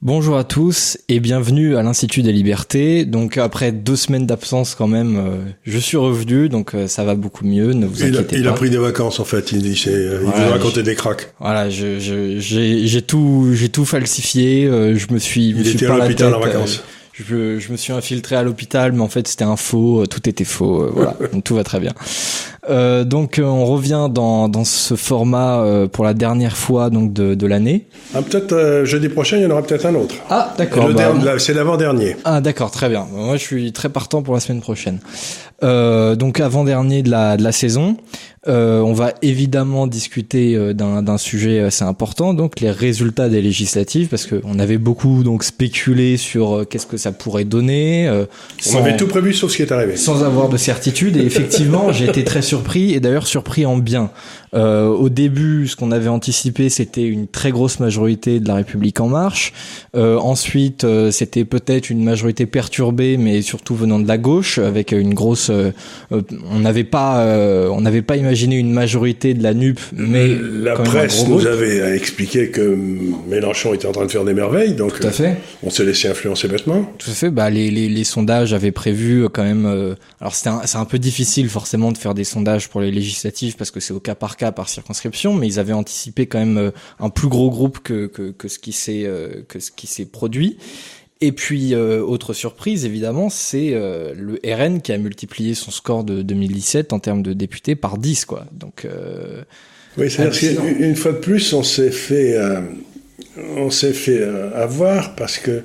Bonjour à tous et bienvenue à l'Institut des Libertés. Donc après deux semaines d'absence quand même, euh, je suis revenu, donc euh, ça va beaucoup mieux. Ne vous il inquiétez a, il pas. a pris des vacances en fait. Il, il, euh, il Voilà, veut raconter des cracks. Voilà, je, je, j'ai, j'ai tout, j'ai tout falsifié. euh, je me suis, Il était à l'hôpital en vacances. euh, je, je me suis infiltré à l'hôpital, mais en fait c'était un faux, tout était faux. voilà, donc tout va très bien. Euh, donc euh, on revient dans, dans ce format euh, pour la dernière fois donc de, de l'année. Ah, peut-être euh, jeudi prochain, il y en aura peut-être un autre. Ah d'accord. bah, c'est l'avant-dernier. Ah d'accord, très bien. Moi je suis très partant pour la semaine prochaine. Euh, donc avant-dernier de la, de la saison, euh, on va évidemment discuter d'un d'un sujet assez important, donc les résultats des législatives, parce qu'on avait beaucoup donc spéculé sur qu'est-ce que ça pourrait donner, euh, On sans, avait tout prévu sauf ce qui est arrivé. sans avoir de certitude. Et effectivement, j'ai été très surpris, et d'ailleurs surpris en bien. Euh, au début, ce qu'on avait anticipé, c'était une très grosse majorité de la République en marche. Euh, ensuite, euh, c'était peut-être une majorité perturbée, mais surtout venant de la gauche, avec une grosse. euh, euh, on n'avait pas, euh, on n'avait pas imaginé une majorité de la NUP, mais la presse nous avait expliqué que Mélenchon était en train de faire des merveilles, donc Tout à fait. on s'est laissé influencer bêtement. Tout à fait. Bah, les, les, les sondages avaient prévu quand même. euh, alors c'était un- c'est un, peu difficile forcément de faire des sondages pour les législatives parce que c'est au cas par cas par circonscription, mais ils avaient anticipé quand même euh, un plus gros groupe que que, que ce qui s'est euh, que ce qui s'est produit. Et puis euh, autre surprise évidemment, c'est euh, le RN qui a multiplié son score de 2017 en termes de députés par 10 quoi. Donc euh, Oui, c'est-à-dire qu'une une fois de plus, on s'est fait, on s'est fait avoir parce que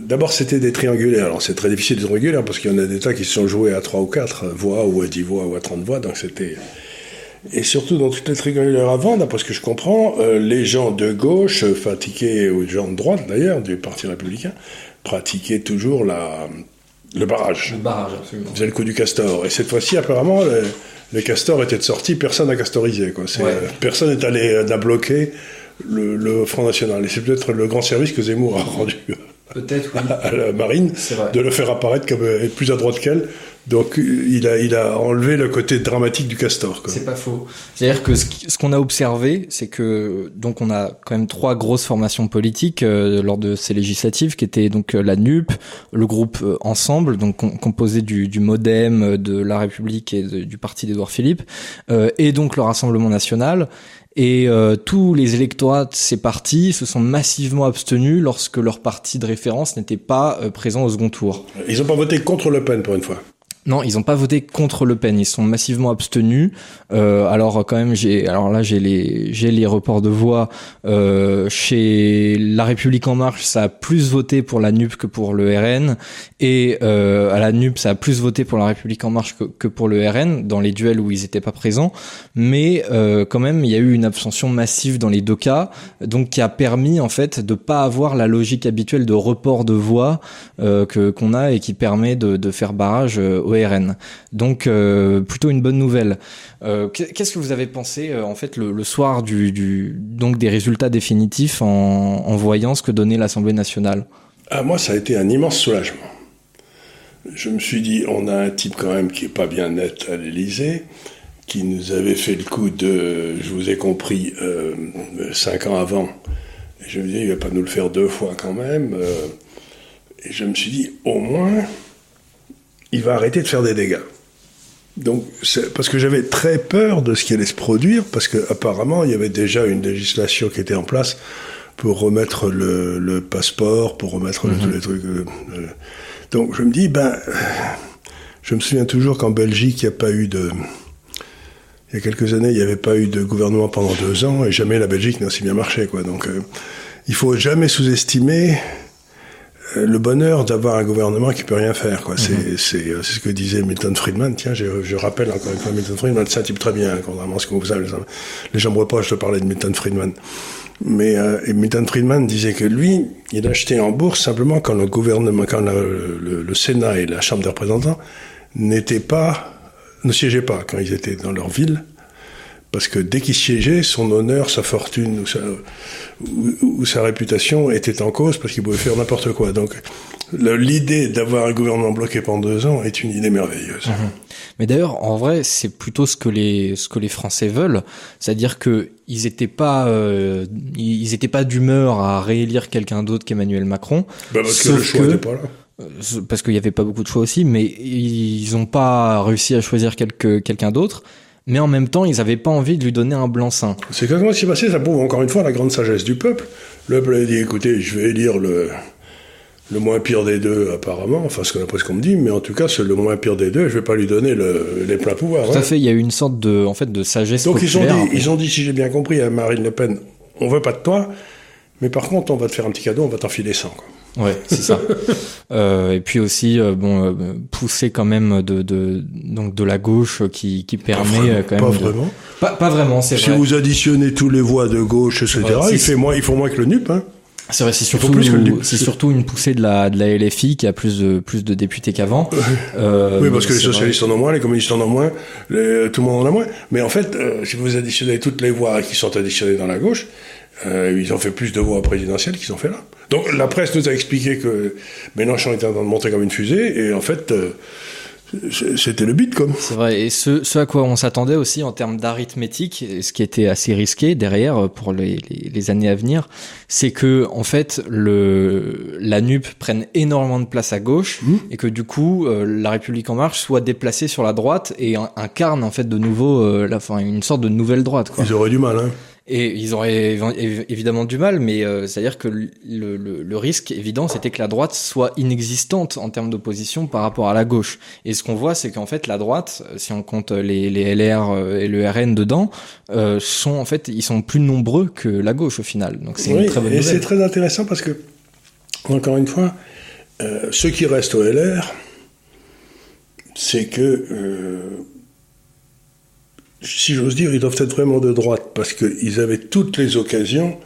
d'abord c'était des triangulaires. Alors c'est très difficile de triangulaires parce qu'il y en a des tas qui se sont joués à 3 ou 4 voix ou à 10 voix ou à 30 voix, donc c'était et surtout dans toutes les triangulaires avant, d'après ce que je comprends, euh, les gens de gauche euh, pratiquaient, ou les gens de droite d'ailleurs, du Parti républicain, pratiquaient toujours la, le barrage. barrage absolument. Vous avez le coup du castor. Et cette fois-ci, apparemment, le, le castor était de sortie, personne n'a castorisé. Quoi. C'est, Ouais. euh, personne n'est allé euh, le, le Front National. Et c'est peut-être le grand service que Zemmour a rendu Peut-être oui. à la marine, de le faire apparaître comme euh, être plus à droite qu'elle. Donc euh, il a, il a enlevé le côté dramatique du castor. Quoi. C'est pas faux. C'est-à-dire que ce qu'on a observé, c'est que donc on a quand même trois grosses formations politiques euh, lors de ces législatives, qui étaient donc euh, la NUP, le groupe euh, Ensemble, donc com- composé du, du MoDem, de La République et de- du parti d'Édouard Philippe, euh, et donc le Rassemblement national. Et euh, tous les électorats de ces partis se sont massivement abstenus lorsque leur parti de référence n'était pas euh, présent au second tour. Ils n'ont pas voté contre Le Pen pour une fois. Non, ils n'ont pas voté contre Le Pen. Ils sont massivement abstenus. Euh, alors quand même, j'ai alors là j'ai les j'ai les reports de voix euh, chez La République en Marche. Ça a plus voté pour la NUP que pour le RN, et euh, à la NUP ça a plus voté pour La République en Marche que, que pour le RN dans les duels où ils n'étaient pas présents. Mais euh, quand même, il y a eu une abstention massive dans les deux cas, donc qui a permis en fait de pas avoir la logique habituelle de report de voix euh, que qu'on a et qui permet de, de faire barrage euh, Donc euh, plutôt une bonne nouvelle. Euh, qu'est- Qu'est-ce que vous avez pensé euh, en fait le, soir du, donc des résultats définitifs en, voyant ce que donnait l'Assemblée nationale? Ah, moi, ça a été un immense soulagement. Je me suis dit, on a un type quand même qui est pas bien net à l'Élysée, qui nous avait fait le coup de, je vous ai compris, cinq ans avant. Je me disais, il va pas nous le faire deux fois quand même. et je me suis dit, au moins, il va arrêter de faire des dégâts. Donc, parce que j'avais très peur de ce qui allait se produire, parce qu'apparemment, il y avait déjà une législation qui était en place pour remettre le, le passeport, pour remettre le- tous les trucs. euh, euh. Donc, je me dis, ben, je me souviens toujours qu'en Belgique, il n'y a pas eu de. Il y a quelques années, il n'y avait pas eu de gouvernement pendant deux ans, et jamais la Belgique n'a si bien marché, quoi. Donc, euh, il faut jamais sous-estimer le bonheur d'avoir un gouvernement qui peut rien faire. Quoi. C'est, c'est, euh, c'est ce que disait Milton Friedman. Tiens, je, je rappelle encore une fois Milton Friedman, c'est un type très bien, contrairement à ce que vous savez. Les, gens- les gens me reprochent de parler de Milton Friedman. Mais euh, Milton Friedman disait que lui, il achetait en bourse simplement quand le gouvernement, quand le, le- le Sénat et la Chambre des représentants n'étaient pas, ne siégeaient pas quand ils étaient dans leur ville, Parce que dès qu'il siégeait, son honneur, sa fortune ou sa, ou, sa réputation était en cause parce qu'il pouvait faire n'importe quoi. Donc l'idée d'avoir un gouvernement bloqué pendant deux ans est une idée merveilleuse. Mhm. Mais d'ailleurs, en vrai, c'est plutôt ce que les ce que les Français veulent, c'est-à-dire que ils étaient pas euh, ils étaient pas d'humeur à réélire quelqu'un d'autre qu'Emmanuel Macron. Bah parce que le choix n'était pas là. Euh, parce qu'il n'y avait pas beaucoup de choix aussi, mais ils n'ont pas réussi à choisir quelqu'un d'autre. Mais en même temps, ils n'avaient pas envie de lui donner un blanc-seing. C'est exactement ce qui s'est passé? Ça prouve encore une fois la grande sagesse du peuple. Le peuple a dit écoutez, je vais élire le, le moins pire des deux, apparemment. Enfin, ce qu'on ce qu'on me dit, mais en tout cas, c'est le moins pire des deux. Je vais pas lui donner le, les pleins pouvoirs. Tout à hein. fait. Il y a eu une sorte de, en fait, de sagesse Donc ils ont dit, ils ont dit, si j'ai bien compris, à Marine Le Pen, on veut pas de toi, mais par contre, on va te faire un petit cadeau, on va t'enfiler 100. Quoi. Ouais, c'est ça. euh, et puis aussi, euh, bon, euh, pousser quand même de, de, donc de la gauche qui, qui permet euh, quand même. Pas vraiment. Pas, pas vraiment, c'est vrai. Si vous additionnez tous les voix de gauche, etc., il fait moins, il faut moins que le NUP, hein. C'est vrai, c'est surtout, c'est surtout une poussée de la, de la LFI qui a plus de, plus de députés qu'avant. Euh, oui, parce que les socialistes en ont moins, les communistes en ont moins, les, tout le monde en a moins. Mais en fait, si vous additionnez toutes les voix qui sont additionnées dans la gauche, euh, ils ont fait plus de voix présidentielles qu'ils ont fait là. Donc la presse nous a expliqué que Mélenchon était en train de monter comme une fusée, et en fait, euh, c'était le but comme. C'est vrai, et ce, ce, à quoi on s'attendait aussi en termes d'arithmétique, ce qui était assez risqué derrière pour les, les, les années à venir, c'est que en fait le la NUP prenne énormément de place à gauche mmh. et que du coup euh, la République en marche soit déplacée sur la droite et incarne en fait de nouveau euh, la, une sorte de nouvelle droite. Quoi. Ils auraient du mal, hein. Et ils auraient évidemment du mal, mais euh, c'est-à-dire que le, le, le, risque évident, c'était que la droite soit inexistante en termes d'opposition par rapport à la gauche. Et ce qu'on voit, c'est qu'en fait, la droite, si on compte les, les LR euh, et le RN dedans, euh, sont en fait, ils sont plus nombreux que la gauche au final. Donc c'est une très bonne Et c'est très intéressant parce que, encore une fois, euh, ceux qui restent au LR, c'est que si j'ose dire, ils doivent être vraiment de droite, parce qu'ils avaient toutes les occasions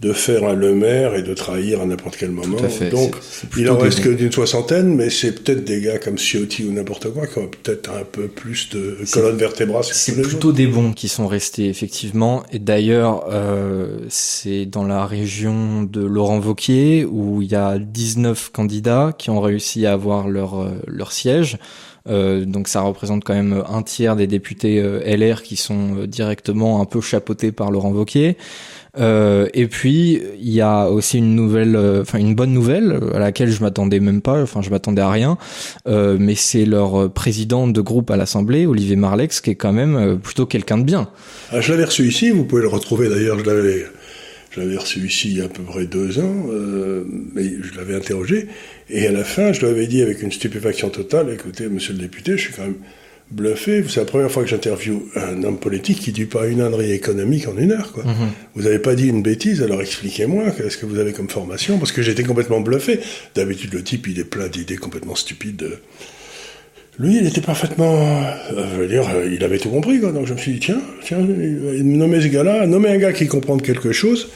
de faire un Le Maire et de trahir à n'importe quel moment. Donc, il en reste que d'une soixantaine, mais c'est peut-être des gars comme Ciotti ou n'importe quoi qui ont peut-être un peu plus de colonne vertébrale. C'est plutôt des bons qui sont restés, effectivement. Et d'ailleurs, euh, c'est dans la région de Laurent Vauquier où il y a 19 candidats qui ont réussi à avoir leur, euh, leur siège. Euh, donc ça représente quand même un tiers des députés euh, LR qui sont euh, directement un peu chapeautés par Laurent Wauquiez. Euh, et puis il y a aussi une nouvelle, enfin une bonne nouvelle à laquelle je m'attendais même pas, enfin je m'attendais à rien, euh, mais c'est leur président de groupe à l'Assemblée, Olivier Marlex, qui est quand même plutôt quelqu'un de bien. Ah, je l'avais reçu ici, vous pouvez le retrouver d'ailleurs, je l'avais, je l'avais reçu ici il y a à peu près deux ans, euh, mais je l'avais interrogé, et à la fin, je lui avais dit avec une stupéfaction totale, écoutez, monsieur le député, je suis quand même bluffé, c'est la première fois que j'interviewe un homme politique qui dit pas une ânerie économique en une heure. Quoi. Mhm. Vous n'avez pas dit une bêtise, alors expliquez-moi, qu'est-ce que vous avez comme formation Parce que j'étais complètement bluffé. D'habitude, le type, il est plein d'idées complètement stupides. Lui, il était parfaitement... Euh, je veux dire, euh, il avait tout compris, quoi. Donc je me suis dit, tiens, tiens, nommer ce gars-là, nommer un gars qui comprend quelque chose,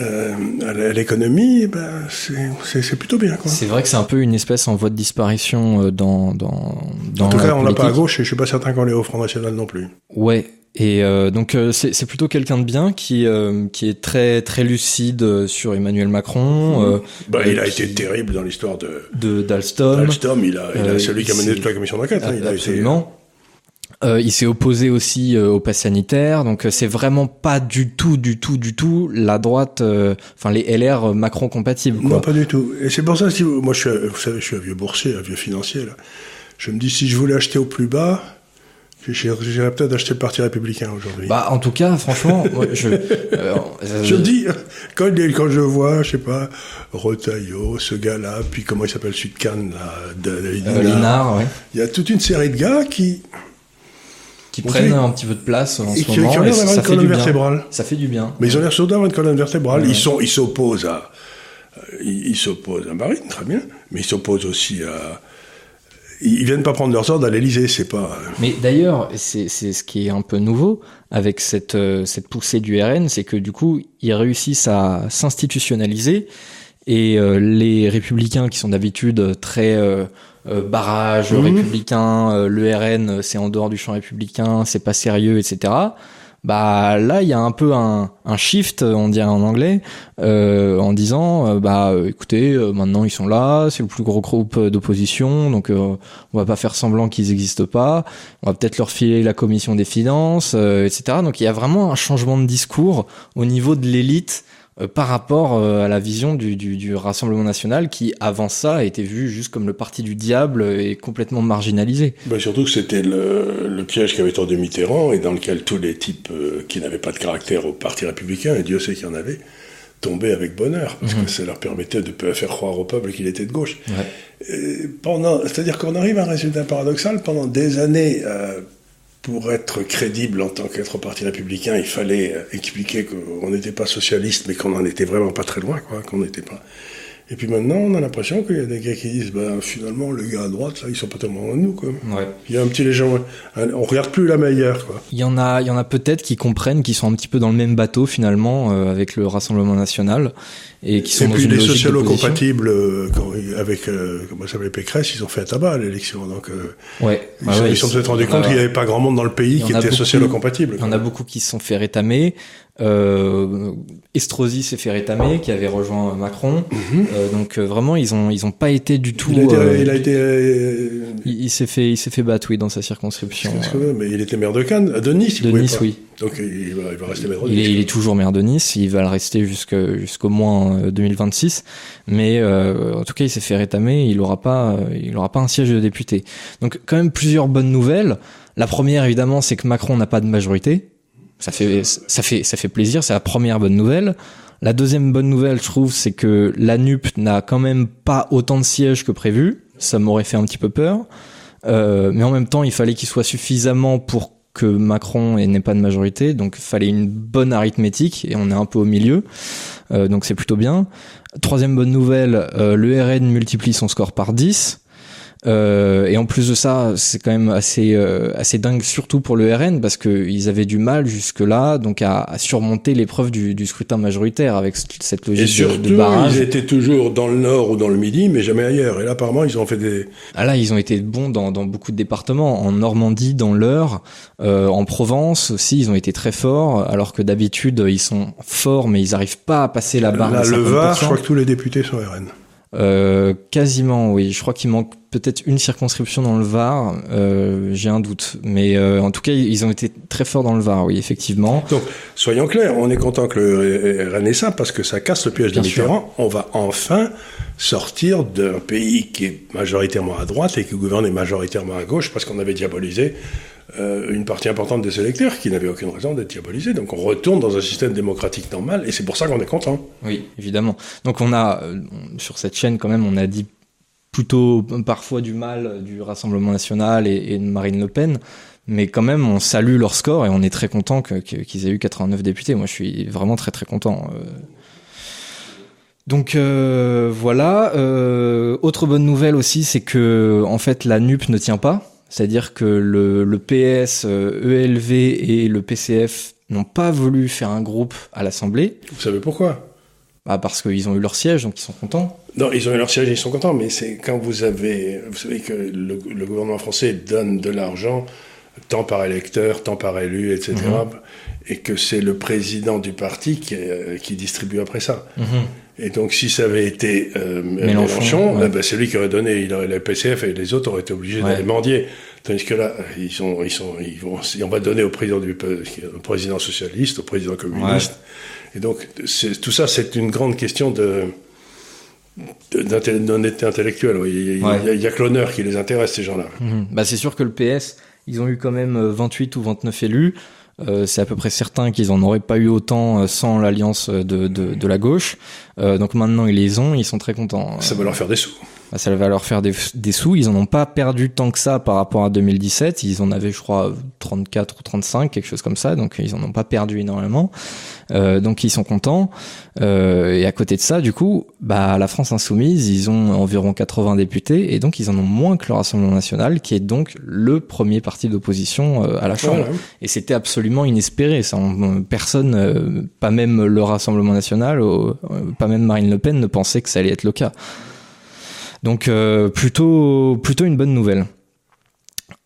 euh, à l'économie, ben, c'est plutôt bien. C'est vrai que c'est un peu une espèce en voie de disparition dans, dans, dans En tout cas, on l'a pas à gauche et je suis pas certain qu'on l'ait au Front National non plus. Ouais. Et euh, donc euh, c'est plutôt quelqu'un de bien qui qui est très très lucide sur Emmanuel Macron. Mmh. bah, il a été terrible dans l'histoire de d'Alstom. D'Alstom, il a, il a celui qui a mené toute la commission d'enquête. Hein, il a absolument. Euh, il s'est opposé aussi euh, au pass sanitaire, donc euh, c'est vraiment pas du tout, du tout, du tout la droite, euh, enfin les LR Macron compatibles. Non, pas du tout. Et c'est pour ça, si moi, je suis, vous savez, je suis un vieux boursier, un vieux financier. Là. Je me dis, si je voulais acheter au plus bas, j'irais peut-être acheter le Parti républicain aujourd'hui. Bah, en tout cas, franchement, je. je dis, quand, quand je vois, je sais pas, Rotaillot, ce gars-là, puis comment il s'appelle, Sud Cannes, là, Linard, ouais. Il y a toute une série de gars qui qui prennent un petit peu de place en ce moment. et ça, fait du bien. Ça fait du bien. Mais ils ont l'air surtout d'avoir une colonne vertébrale. Ils sont, ils s'opposent à, ils s'opposent à Marine, très bien, mais ils s'opposent aussi à. Ils viennent pas prendre leurs ordres à l'Elysée, c'est pas. Mais d'ailleurs, c'est ce qui est un peu nouveau avec cette euh, cette poussée du RN, c'est que du coup, ils réussissent à s'institutionnaliser et euh, les républicains qui sont d'habitude très euh, euh, barrage mhm. républicain, euh, le RN c'est en dehors du champ républicain, c'est pas sérieux, etc. bah là il y a un peu un, un shift on dirait en anglais euh, en disant euh, bah écoutez euh, maintenant ils sont là c'est le plus gros groupe d'opposition donc on va pas faire semblant qu'ils existent pas on va peut-être leur filer la commission des finances etc donc il y a vraiment un changement de discours au niveau de l'élite euh, par rapport euh, à la vision du, du, du, Rassemblement national qui, avant ça, été vu juste comme le parti du diable et complètement marginalisé. Bah surtout que c'était le, le, piège qu'avait tendu Mitterrand et dans lequel tous les types euh, qui n'avaient pas de caractère au parti républicain, et Dieu sait qu'il y en avait, tombaient avec bonheur, parce que mhm. ça leur permettait de faire croire au peuple qu'il était de gauche. Ouais. pendant, c'est-à-dire qu'on arrive à un résultat paradoxal pendant des années pour être crédible en tant qu'être parti républicain, il fallait expliquer qu'on n'était pas socialiste, mais qu'on n'en était vraiment pas très loin, quoi, qu'on n'était pas. Et puis maintenant, on a l'impression qu'il y a des gars qui disent, ben, finalement, les gars à droite, là, ils sont pas tellement loin de nous, quoi. Ouais. Il y a un petit légende, on regarde plus la meilleure, quoi. Il y en a, il y en a peut-être qui comprennent, qui sont un petit peu dans le même bateau, finalement, euh, avec le Rassemblement National, et qui sont et puis dans les socialo-compatibles euh, avec, euh, comment ça s'appelle, Pécresse, ils ont fait un tabac à l'élection, donc, euh, ouais. Ils, se sont peut-être rendus compte qu'il n'y avait pas grand monde dans le pays qui était socialo-compatible. Il y en a beaucoup qui se sont fait rétamer, euh, Estrosi s'est fait rétamer, qui avait rejoint Macron. Mhm. euh, donc euh, vraiment, ils ont ils ont pas été du tout. Il a été, euh, il, a été euh, il, s'est fait il s'est fait battre oui dans sa circonscription. Mais il était maire de Cannes, de Nice. De Nice, oui. Donc il va, il va rester maire de Nice. Il est, il est, toujours maire de Nice. Il va le rester jusqu'au moins 2026. Mais en tout cas, il s'est fait rétamer. Il aura pas il aura pas un siège de député. Donc quand même plusieurs bonnes nouvelles. La première évidemment, c'est que Macron n'a pas de majorité. Ça fait, ça fait, ça fait plaisir. C'est la première bonne nouvelle. La deuxième bonne nouvelle, je trouve, c'est que la NUP n'a quand même pas autant de sièges que prévu. Ça m'aurait fait un petit peu peur. Euh, mais en même temps, il fallait qu'il soit suffisamment pour que Macron n'ait pas de majorité. Donc, il fallait une bonne arithmétique et on est un peu au milieu. Euh, donc, c'est plutôt bien. Troisième bonne nouvelle, euh, le RN multiplie son score par 10. Euh, et en plus de ça, c'est quand même assez euh, assez dingue, surtout pour le RN, parce qu'ils avaient du mal jusque là, donc à, à surmonter l'épreuve du, du, scrutin majoritaire avec cette logique et surtout, de, barrage. Ils étaient toujours dans le nord ou dans le midi, mais jamais ailleurs. Et là, apparemment, ils ont fait des. Ah là, ils ont été bons dans, dans beaucoup de départements, en Normandie, dans l'Eure, euh, en Provence aussi, ils ont été très forts, alors que d'habitude ils sont forts, mais ils n'arrivent pas à passer la barre. Là, le Var, je crois que tous les députés sont RN. Euh, quasiment, oui. Je crois qu'il manque peut-être une circonscription dans le Var. Euh, J'ai un doute, mais euh, en tout cas, ils ont été très forts dans le Var, oui, effectivement. Donc, soyons clairs, on est content que le ça parce que ça casse le piège de Mitterrand. On va enfin sortir d'un pays qui est majoritairement à droite et qui gouverne majoritairement à gauche parce qu'on avait diabolisé euh, une partie importante des électeurs qui n'avaient aucune raison d'être diabolisés. Donc on retourne dans un système démocratique normal et c'est pour ça qu'on est content. Oui, évidemment. Donc on a, euh, sur cette chaîne quand même, on a dit plutôt parfois du mal du Rassemblement national et, de Marine Le Pen. Mais quand même, on salue leur score et on est très content qu'ils aient eu 89 députés. Moi, je suis vraiment très très content. Euh. Donc voilà. Autre bonne nouvelle aussi, c'est que en fait la NUP ne tient pas. C'est-à-dire que le, le PS, ELV euh, e et le PCF n'ont pas voulu faire un groupe à l'Assemblée. Vous savez pourquoi? Bah Parce qu'ils ont eu leur siège, donc ils sont contents. Non, ils ont eu leur siège et ils sont contents, mais c'est quand vous avez... Vous savez que le, gouvernement français donne de l'argent, tant par électeur, tant par élu, etc., mhm. et que c'est le président du parti qui, euh, qui distribue après ça. Mhm. Et donc, si ça avait été euh, Mélenchon, eh ben, c'est lui qui aurait donné, il aurait, le PCF et les autres auraient été obligés d'aller mendier. Tandis que là, ils sont, ils sont, ils vont, on va donner au président du, au président socialiste, au président communiste. Et donc, tout ça, c'est une grande question de, d'honnêteté intellectuelle. Il n'y a, que l'honneur qui les intéresse, ces gens-là. Mhm. Bah, c'est sûr que le PS, ils ont eu quand même 28 ou 29 élus. Euh, c'est à peu près certain qu'ils en auraient pas eu autant euh, sans l'alliance de, de, de, la gauche. Euh, donc maintenant ils les ont, ils sont très contents. Ça va leur faire des sous. Bah, ça va leur faire des, des, sous. Ils en ont pas perdu tant que ça par rapport à 2017. Ils en avaient, je crois, 34 ou 35, quelque chose comme ça. Donc ils en ont pas perdu énormément. Euh, donc ils sont contents. Euh, et à côté de ça, du coup, bah la France insoumise, ils ont environ 80 députés et donc ils en ont moins que le Rassemblement national, qui est donc le premier parti d'opposition euh, à la Chambre. Et c'était absolument inespéré. Ça, personne, euh, pas même le Rassemblement national, pas même Marine Le Pen, ne pensait que ça allait être le cas. Donc plutôt plutôt une bonne nouvelle.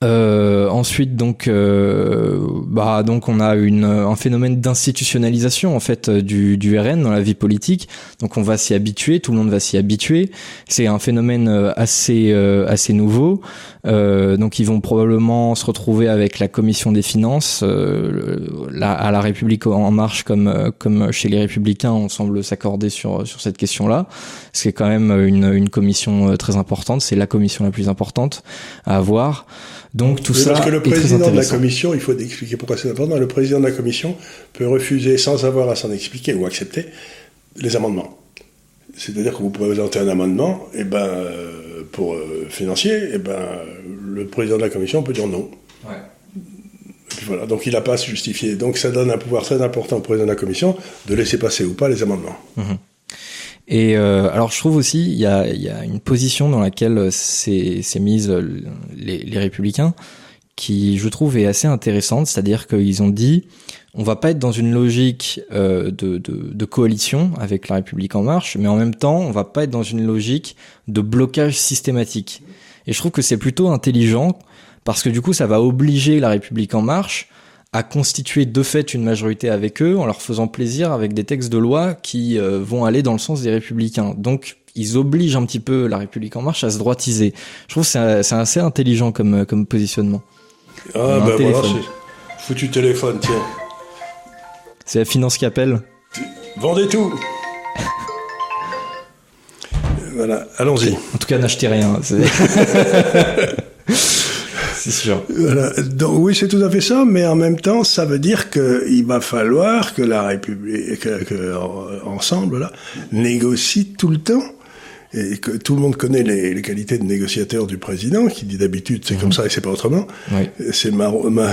Euh, ensuite donc euh, bah donc on a une un phénomène d'institutionnalisation en fait du du RN dans la vie politique. Donc on va s'y habituer, tout le monde va s'y habituer. C'est un phénomène assez assez nouveau. donc ils vont probablement se retrouver avec la commission des finances la, à la République en marche comme comme chez les républicains, on semble s'accorder sur sur cette question-là. C'est quand même une une commission très importante, c'est la commission la plus importante à avoir. Donc tout ça. Parce que le président de la commission, il faut expliquer pourquoi c'est important. Le président de la commission peut refuser sans avoir à s'en expliquer ou accepter les amendements. C'est-à-dire que vous pouvez présenter un amendement, et ben euh, pour euh, financier, et ben le président de la commission peut dire non. Ouais. Et puis voilà, donc il n'a pas à se justifier. Donc ça donne un pouvoir très important au président de la commission de laisser passer ou pas les amendements. Mhm. Et euh, alors je trouve aussi il y a, y a, une position dans laquelle c'est mise les, les, républicains qui je trouve est assez intéressante, c'est-à-dire qu'ils ont dit on va pas être dans une logique euh, de, de, de, coalition avec la République en marche, mais en même temps on va pas être dans une logique de blocage systématique. Et je trouve que c'est plutôt intelligent parce que du coup ça va obliger la République en marche à constituer de fait une majorité avec eux en leur faisant plaisir avec des textes de loi qui euh, vont aller dans le sens des républicains. Donc ils obligent un petit peu la République en marche à se droitiser. Je trouve que c'est assez intelligent comme, euh, comme positionnement. Ah ben voilà, c'est foutu téléphone, tiens. C'est la finance qui appelle. Vendez tout Voilà, allons-y. En tout cas, n'achetez rien. oui, c'est tout à fait ça, mais en même temps, ça veut dire qu'il va falloir que la République, que, que, ensemble, là, négocie tout le temps et que tout le monde connaît les, les, qualités de négociateur du président, qui dit d'habitude c'est comme mhm. ça et c'est pas autrement. Oui. C'est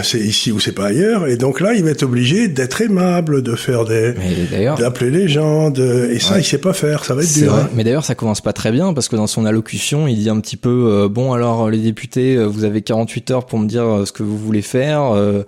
c'est ici ou c'est pas ailleurs. Et donc là, il va être obligé d'être aimable, de faire des, d'appeler les gens, de, et ça, ouais. il sait pas faire. Ça va être dur. Hein. Mais d'ailleurs, ça commence pas très bien parce que dans son allocution, il dit un petit peu euh, bon alors les députés, euh, vous avez 48 heures pour me dire euh, ce que vous voulez faire, euh,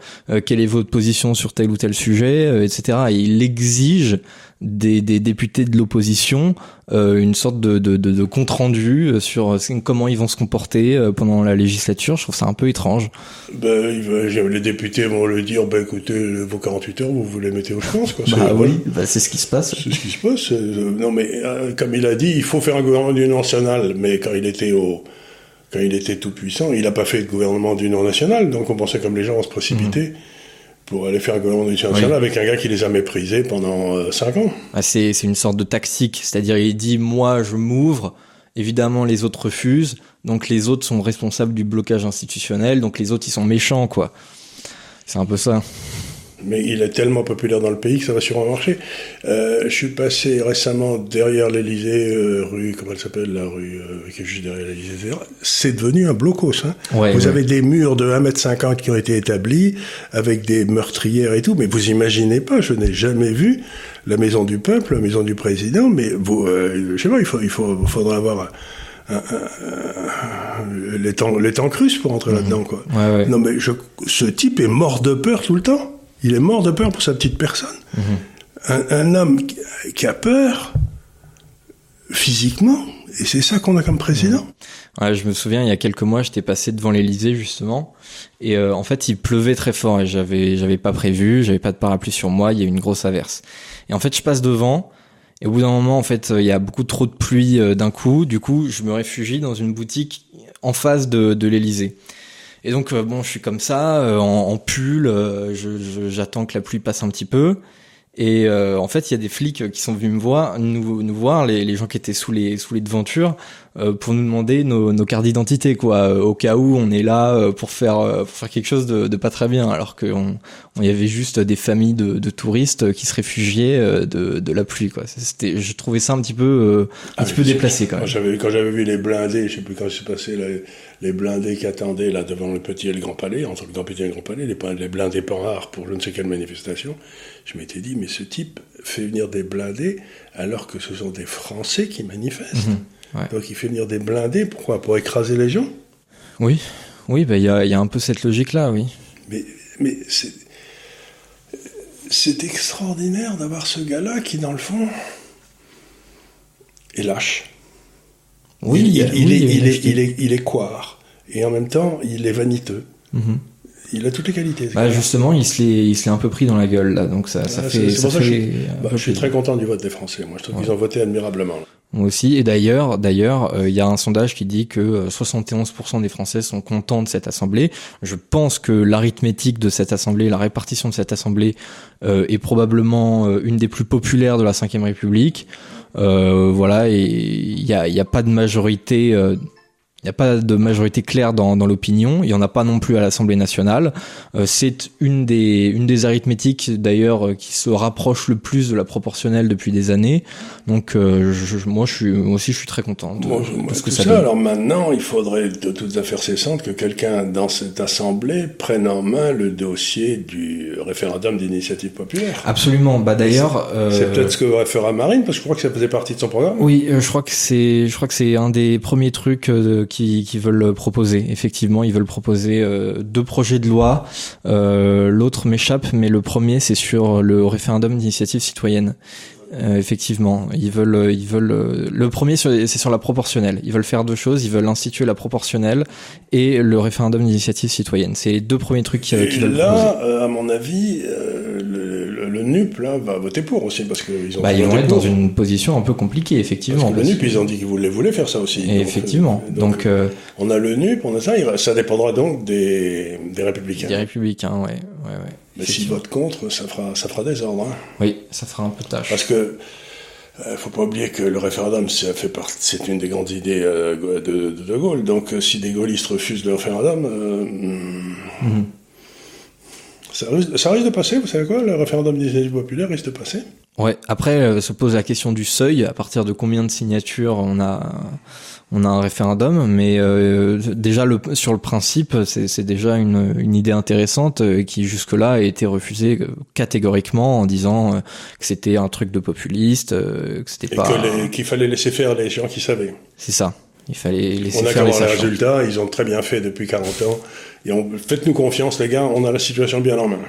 quelle est votre position sur tel ou tel sujet, etc. Et il exige des, des députés de l'opposition euh, une sorte de, de, de, de, compte rendu euh, sur euh, comment ils vont se comporter euh, pendant la législature. Je trouve ça un peu étrange. Ben, les députés vont le dire, ben écoutez, vos 48 heures, vous vous les mettez au France. Quoi. Bah oui, bah, c'est ce qui se passe. C'est ce qui se passe. Non mais, comme il a dit, il faut faire un gouvernement d'union nationale. Mais quand il était au quand il était tout puissant, il n'a pas fait de gouvernement d'union nationale. Donc on pensait comme les gens vont se précipiter. Mmh pour aller faire un gouvernement national avec un gars qui les a méprisés pendant 5 euh, ans. Ah, c'est, c'est une sorte de tactique, c'est-à-dire il dit moi je m'ouvre, évidemment les autres refusent, donc les autres sont responsables du blocage institutionnel, donc les autres ils sont méchants quoi. C'est un peu ça mais il est tellement populaire dans le pays que ça va sûrement marcher. Euh, je suis passé récemment derrière l'Elysée, euh, rue, comment elle s'appelle, la rue euh, qui est juste derrière l'Elysée. C'est devenu un blocos. Hein. Ouais, vous ouais. avez des murs de 1m50 qui ont été établis, avec des meurtrières et tout, mais vous imaginez pas, je n'ai jamais vu la maison du peuple, la maison du président, mais vous, je sais pas, il, faut, il faut, faudra avoir... Un, les temps les temps crus pour entrer mmh. là-dedans quoi. Ouais. Non mais je, ce type est mort de peur tout le temps. Il est mort de peur pour sa petite personne. Mmh. Un, un, homme qui a peur physiquement, et c'est ça qu'on a comme président. Mmh. Ouais, je me souviens, il y a quelques mois, j'étais passé devant l'Elysée justement, et euh, en fait, il pleuvait très fort et j'avais j'avais pas prévu, j'avais pas de parapluie sur moi, il y a eu une grosse averse. Et en fait, je passe devant. Et au bout d'un moment, en fait, il y a beaucoup trop de pluie euh, d'un coup. Du coup, je me réfugie dans une boutique en face de, de l'Elysée. Et donc euh, bon, je suis comme ça, euh, en, en, pull, euh, j'attends que la pluie passe un petit peu. Et euh, en fait, il y a des flics qui sont venus me voir, nous, nous voir, les, les gens qui étaient sous les sous les devantures, euh, pour nous demander nos, nos cartes d'identité, quoi, euh, au cas où on est là pour faire pour faire quelque chose de, de pas très bien, alors qu'on on y avait juste des familles de, de touristes qui se réfugiaient de, de la pluie, quoi. C'était, je trouvais ça un petit peu un ah, petit peu déplacé quand même. Quand j'avais quand j'avais vu les blindés, je sais plus quand c'est passé là, les blindés qui attendaient là devant le petit et le grand palais, entre le grand petit et le grand palais, les, blindés rares pour je ne sais quelle manifestation. Je m'étais dit, mais ce type fait venir des blindés alors que ce sont des Français qui manifestent. Mmh, ouais. Donc il fait venir des blindés, pourquoi? Pour écraser les gens? Oui, oui, il bah, y, a, y a un peu cette logique-là, oui. Mais, mais c'est, c'est extraordinaire d'avoir ce gars-là qui, dans le fond, est lâche. Oui, il, il, oui, il, est, il, est, il, est, il est coire. Et en même temps, il est vaniteux. Mmh. Il a toutes les qualités. Bah justement, il se l'est, il se l'est un peu pris dans la gueule là, donc ça, ça fait. Ça fait je, suis, bah, je suis très content du vote des Français. Moi, je trouve qu'ils ont voté admirablement. Moi aussi. Et d'ailleurs, d'ailleurs, euh, il y a un sondage qui dit que 71% euh, des Français sont contents de cette assemblée. Je pense que l'arithmétique de cette assemblée, la répartition de cette assemblée, euh, est probablement une des plus populaires de la Ve République. Voilà, et il y a, y a, pas de majorité il n'y a pas de majorité claire dans, dans l'opinion. Il n'y en a pas non plus à l'Assemblée nationale. Euh, c'est une des, une des arithmétiques d'ailleurs euh, qui se rapproche le plus de la proportionnelle depuis des années. Donc euh, je, moi, je suis, moi aussi, je suis très content de, ce que ça, ça Alors maintenant, il faudrait de toutes affaires cessantes que quelqu'un dans cette Assemblée prenne en main le dossier du référendum d'initiative populaire. Absolument. Bah d'ailleurs, c'est peut-être ce que faire Marine, parce que je crois que ça faisait partie de son programme. Oui, je crois que c'est, je crois que c'est un des premiers trucs qui, qui, veulent proposer. Effectivement, ils veulent proposer euh, deux projets de loi. Euh, L'autre m'échappe, mais le premier, c'est sur le référendum d'initiative citoyenne. Euh, effectivement, ils veulent, ils veulent. Le premier, c'est sur la proportionnelle. Ils veulent faire deux choses. Ils veulent instituer la proportionnelle et le référendum d'initiative citoyenne. C'est les deux premiers trucs qu'ils veulent là, à mon avis, le NUP là va voter pour aussi parce qu'ils ont. Bah, ils vont être dans une position un peu compliquée effectivement. Parce que le NUP ils ont dit qu'ils voulaient, voulaient, faire ça aussi. effectivement. Euh, donc, euh, on a le NUP, on a ça. Ça dépendra donc des, des républicains. Des républicains, ouais, ouais, ouais. Mais s'ils votent contre, ça fera ça fera désordre. Hein. Oui, ça fera un peu tâche. Parce que euh, faut pas oublier que le référendum, ça fait partie, c'est une des grandes idées de, de, de, Gaulle. Donc, si des gaullistes refusent le référendum, mm ça risque, de passer, vous savez quoi Le référendum d'initiative populaire risque de passer Ouais, après euh, se pose la question du seuil, à partir de combien de signatures on a on a un référendum, mais euh, déjà le, sur le principe, c'est déjà une, une, idée intéressante euh, qui jusque-là a été refusée catégoriquement en disant que c'était un truc de populiste, que c'était pas... qu'il fallait laisser faire les gens qui savaient. C'est ça. Il fallait laisser on a faire les les résultats, ils ont très bien fait depuis 40 ans. Et faites-nous confiance, les gars, on a la situation bien en main.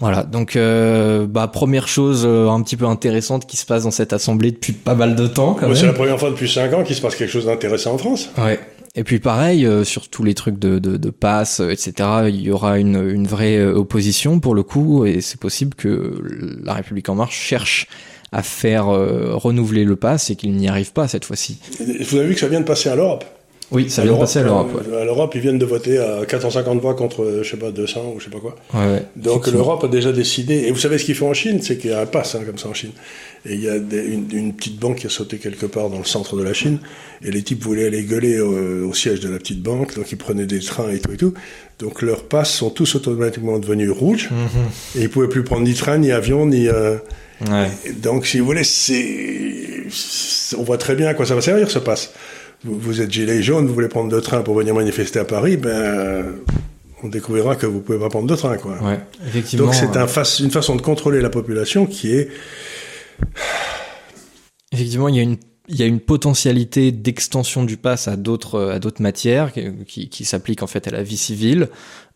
Voilà, donc euh, bah première chose euh, un petit peu intéressante qui se passe dans cette assemblée depuis pas mal de temps. C'est la première fois depuis 5 ans qu'il se passe quelque chose d'intéressant en France. Ouais. Et puis pareil euh, sur tous les trucs de, de, de passe, etc. Il y aura une, une vraie opposition pour le coup, et c'est possible que la République en marche cherche à faire renouveler le pass et qu'il n'y arrive pas cette fois-ci. Vous avez vu que ça vient de passer à l'Europe. Oui, ça vient de passer à l'Europe. À l'Europe, ils viennent de voter à 450 voix contre, je sais pas, 200 ou je sais pas quoi. Ouais, Donc l'Europe a déjà décidé. Et vous savez ce qu'ils font en Chine C'est qu'il y a un pass hein, comme ça en Chine. Et il y a une, petite banque qui a sauté quelque part dans le centre de la Chine. Et les types voulaient aller gueuler au, siège de la petite banque. Donc ils prenaient des trains et tout et tout. Donc leurs passes sont tous automatiquement devenus rouges. Mhm. Et ils pouvaient plus prendre ni train, ni avion, ni... Euh, ouais. Donc si vous voulez, c'est... On voit très bien à quoi ça va servir ce passe vous, êtes gilet jaune, vous voulez prendre le train pour venir manifester à Paris, ben on découvrira que vous pouvez pas prendre de train, quoi. Ouais, effectivement. Donc c'est un une façon de contrôler la population qui est. Effectivement, il y a une il y a une potentialité d'extension du pass à d'autres à d'autres matières qui, qui s'applique en fait à la vie civile,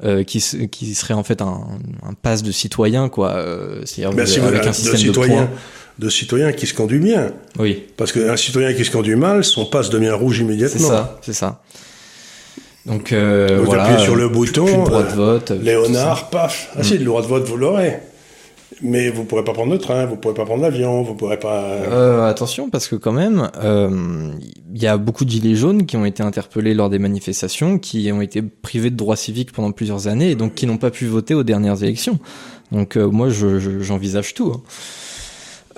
euh, qui qui serait en fait un, un pass de citoyen quoi. Euh, c'est-à-dire avec un système de, points de citoyen qui se conduit bien. Oui. Parce qu'un citoyen qui se conduit mal, son passe devient rouge immédiatement. C'est ça, c'est ça. Donc, euh, vous voilà, appuyez sur le bouton. Plus, droit de vote. Léonard, paf. Ah si, le droit de vote, vous l'aurez. Mais vous pourrez pas prendre le train, vous pourrez pas prendre l'avion, vous pourrez pas. Euh, attention, parce que quand même, il euh, y a beaucoup de gilets jaunes qui ont été interpellés lors des manifestations, qui ont été privés de droits civiques pendant plusieurs années, et donc qui n'ont pas pu voter aux dernières élections. Donc euh, moi, j'envisage je, tout. Hein.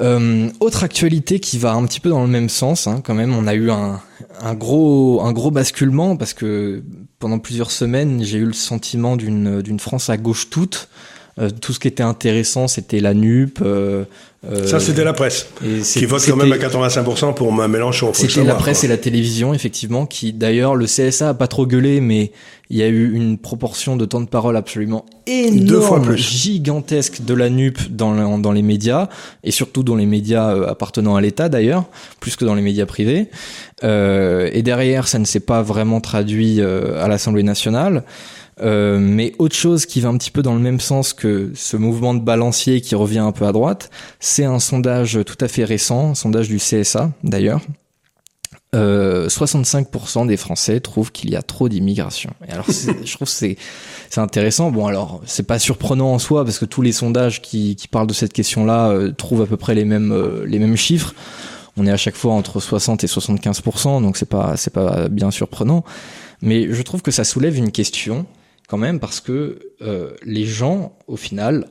Euh, autre actualité qui va un petit peu dans le même sens, hein, quand même, on a eu un, un, gros un gros basculement parce que pendant plusieurs semaines, j'ai eu le sentiment d'une d'une France à gauche toute. Euh, tout ce qui était intéressant, c'était la NUP. Euh, euh ça, c'était la presse, qui vote quand même à 85% pour Mélenchon. C'était la presse et la télévision, effectivement, qui d'ailleurs, le CSA a pas trop gueulé, mais il y a eu une proportion de temps de parole absolument énorme, gigantesque de la NUP dans, dans les médias, et surtout dans les médias appartenant à l'État d'ailleurs, plus que dans les médias privés. Euh, et derrière, ça ne s'est pas vraiment traduit à l'Assemblée nationale. Euh, mais autre chose qui va un petit peu dans le même sens que ce mouvement de balancier qui revient un peu à droite, c'est un sondage tout à fait récent, un sondage du CSA d'ailleurs, 65% des Français trouvent qu'il y a trop d'immigration. Et alors, je trouve que c'est c'est intéressant. Bon, alors c'est pas surprenant en soi parce que tous les sondages qui, qui parlent de cette question-là euh, trouvent à peu près les mêmes euh, les mêmes chiffres. On est à chaque fois entre 60 et 75% donc c'est pas c'est pas bien surprenant. Mais je trouve que ça soulève une question quand même parce que euh, les gens, au final,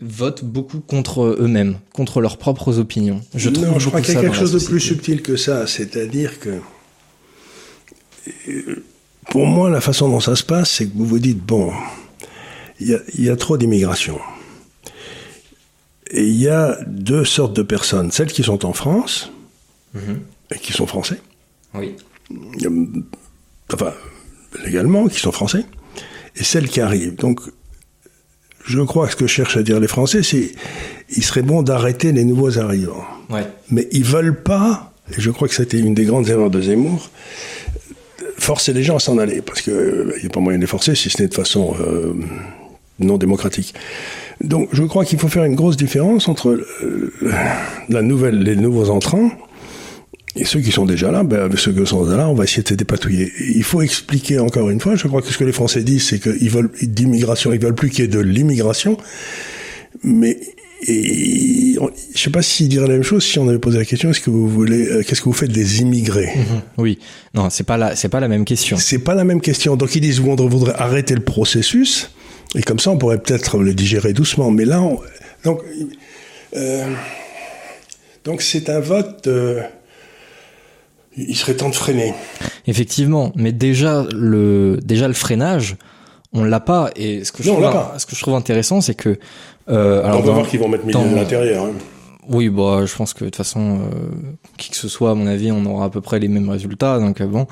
votent beaucoup contre eux-mêmes, contre leurs propres opinions. Je trouve non, je crois qu'il y a quelque chose de plus subtil que ça, c'est-à-dire que pour moi, la façon dont ça se passe, c'est que vous vous dites, bon, il y a, trop d'immigration. Et il y a deux sortes de personnes. Celles qui sont en France, mhm. et qui sont français. Oui. Enfin, légalement, qui sont français. Et celles qui arrivent. Donc, je crois que ce que cherchent à dire les Français, c'est il serait bon d'arrêter les nouveaux arrivants. Ouais. Mais ils veulent pas, et je crois que c'était une des grandes erreurs de Zemmour, forcer les gens à s'en aller, parce qu'il n'y a pas moyen de les forcer, si ce n'est de façon euh, non démocratique. Donc je crois qu'il faut faire une grosse différence entre euh, la nouvelle, les nouveaux entrants et ceux qui sont déjà là, ben, avec ceux qui sont là, on va essayer de les dépatouiller. Il faut expliquer encore une fois, je crois que ce que les Français disent, c'est qu'ils veulent d'immigration, ils veulent plus qu'il y ait de l'immigration, mais et je sais pas s'il dirait la même chose si on avait posé la question est-ce que vous voulez euh, qu'est-ce que vous faites des immigrés? Mhm. Oui, non, c'est pas la c'est pas la même question. C'est pas la même question. Donc ils disent on voudrait arrêter le processus et comme ça on pourrait peut-être le digérer doucement. Mais là, donc euh, donc c'est un vote. Euh, il serait temps de freiner. Effectivement, mais déjà le déjà le freinage, on l'a pas. Et ce que je, trouve, ce que je trouve intéressant, c'est que euh, alors on va voir qu'ils vont mettre milieu de l'intérieur. Hein. Oui, bah, je pense que de toute façon, euh, qui que ce soit, à mon avis, on aura à peu près les mêmes résultats. Donc euh, bon,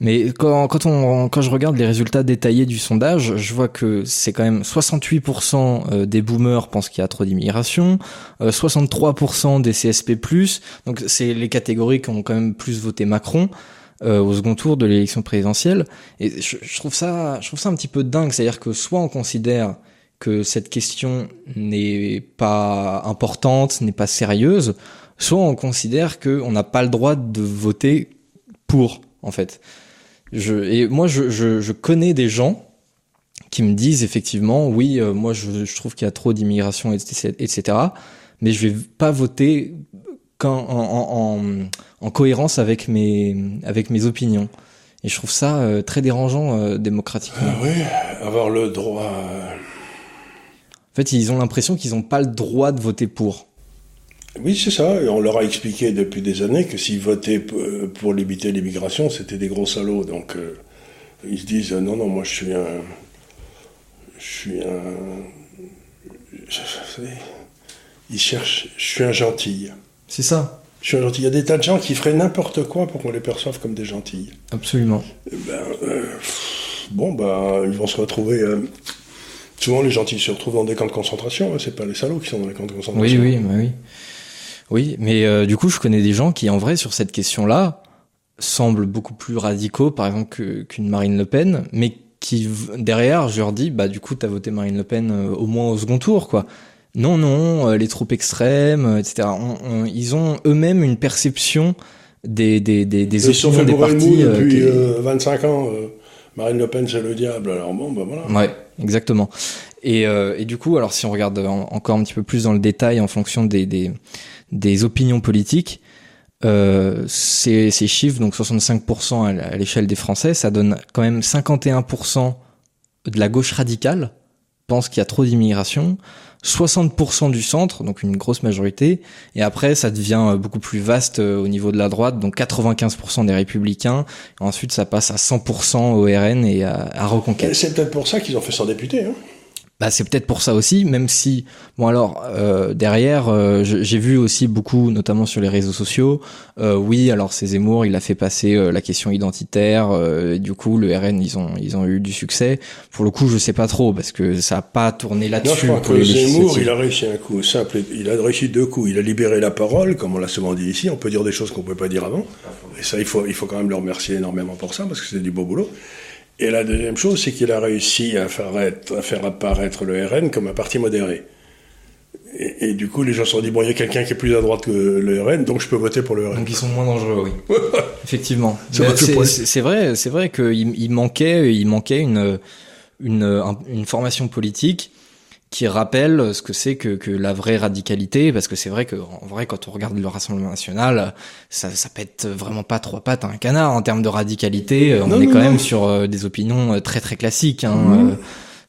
mais quand, quand on quand je regarde les résultats détaillés du sondage, je vois que c'est quand même 68% euh, des boomers pensent qu'il y a trop d'immigration, 63% des CSP+. Donc c'est les catégories qui ont quand même plus voté Macron. au second tour de l'élection présidentielle et je, je, trouve ça je trouve ça un petit peu dingue c'est à dire que soit on considère que cette question n'est pas importante, n'est pas sérieuse, soit on considère qu'on n'a pas le droit de voter pour, en fait. Je, et moi, je, je, je connais des gens qui me disent effectivement, oui, euh, moi, je, je, trouve qu'il y a trop d'immigration, etc., mais je vais pas voter en, en, en, en, cohérence avec mes, avec mes opinions. Et je trouve ça euh, très dérangeant euh, démocratiquement. oui, avoir le droit en fait, ils ont l'impression qu'ils n'ont pas le droit de voter pour. Oui, c'est ça. Et on leur a expliqué depuis des années que s'ils votaient pour limiter l'immigration, c'était des gros salauds. Donc, euh, ils se disent non, non, moi je suis un. Je suis un. Ils cherchent. Je suis un gentil. C'est ça. Je suis un gentil. Il y a des tas de gens qui feraient n'importe quoi pour qu'on les perçoive comme des gentils. Absolument. Eh ben, euh, bon, ben, ils vont se retrouver. Euh, Souvent, les gentils se retrouvent dans des camps de concentration. Hein, c'est pas les salauds qui sont dans les camps de concentration. Oui, oui, bah oui. Oui, mais euh, du coup, je connais des gens qui, en vrai, sur cette question-là, semblent beaucoup plus radicaux, par exemple, qu'une Marine Le Pen, mais qui, derrière, je leur dis, bah, du coup, t'as voté Marine Le Pen euh, au moins au second tour, quoi. Non, non, euh, les troupes extrêmes, etc. ils ont eux-mêmes une perception des, des, des, des opinions des partis. depuis 25 ans. Marine Le Pen, c'est le diable. Alors bon, ben voilà. Ouais, exactement. Et, euh, et, du coup, alors si on regarde encore un petit peu plus dans le détail en fonction des, des, opinions politiques, euh, ces, ces, chiffres, donc 65% à l'échelle des Français, ça donne quand même 51% de la gauche radicale pense qu'il y a trop d'immigration, 60% du centre, donc une grosse majorité, et après ça devient euh, beaucoup plus vaste euh, au niveau de la droite, donc 95% des républicains, et ensuite ça passe à 100% au RN et à, à Reconquête. C'est peut-être pour ça qu'ils ont fait sans député. Hein bah, c'est peut-être pour ça aussi, même si bon alors euh, derrière euh, j'ai vu aussi beaucoup, notamment sur les réseaux sociaux. Euh, oui, alors c'est Zemmour, il a fait passer euh, la question identitaire. et du coup, le RN ils ont ils ont eu du succès. Pour le coup, je sais pas trop parce que ça a pas tourné là-dessus. Crois que Zemmour, il a réussi un coup simple. Il a réussi deux coups. Il a libéré la parole, comme on l'a souvent dit ici. On peut dire des choses qu'on pouvait pas dire avant. Et ça, il faut il faut quand même le remercier énormément pour ça parce que c'est du beau boulot. Et la deuxième chose, c'est qu'il a réussi à faire, à faire, apparaître le RN comme un parti modéré. Et, du coup, les gens se sont dit, bon, il y a quelqu'un qui est plus à droite que le RN, donc je peux voter pour le RN. Donc ils sont moins dangereux, oui. Effectivement. C'est vrai, c'est vrai qu'il il manquait, il manquait une, une, une formation politique qui rappelle ce que c'est que, que la vraie radicalité, parce que c'est vrai que en vrai quand on regarde le Rassemblement national, ça, ça pète vraiment pas trois pattes à un canard en termes de radicalité. on est quand même sur euh, des opinions euh, très très classiques. Hein, mmh. euh,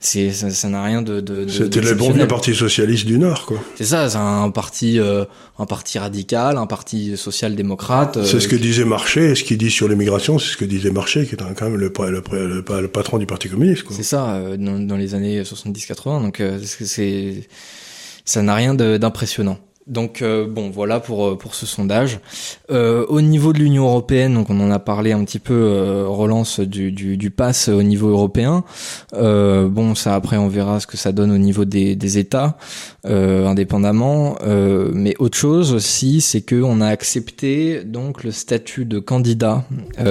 c'est ça n'a rien de, de, de c'était le bon vieux parti socialiste du Nord quoi. C'est ça c'est un parti euh, un parti radical un parti social démocrate euh, c'est ce que disait Marché ce qu'il dit sur l'immigration c'est ce que disait Marché qui est quand même le, le, le, patron du parti communiste c'est ça euh, dans, dans, les années 70 80 donc c'est ça n'a rien d'impressionnant donc euh, bon, voilà pour euh, pour ce sondage. Euh, au niveau de l'Union européenne, donc on en a parlé un petit peu, euh, relance du, du, du pass au niveau européen. bon, ça après on verra ce que ça donne au niveau des, des États indépendamment. mais autre chose aussi, c'est que on a accepté donc le statut de candidat. Ah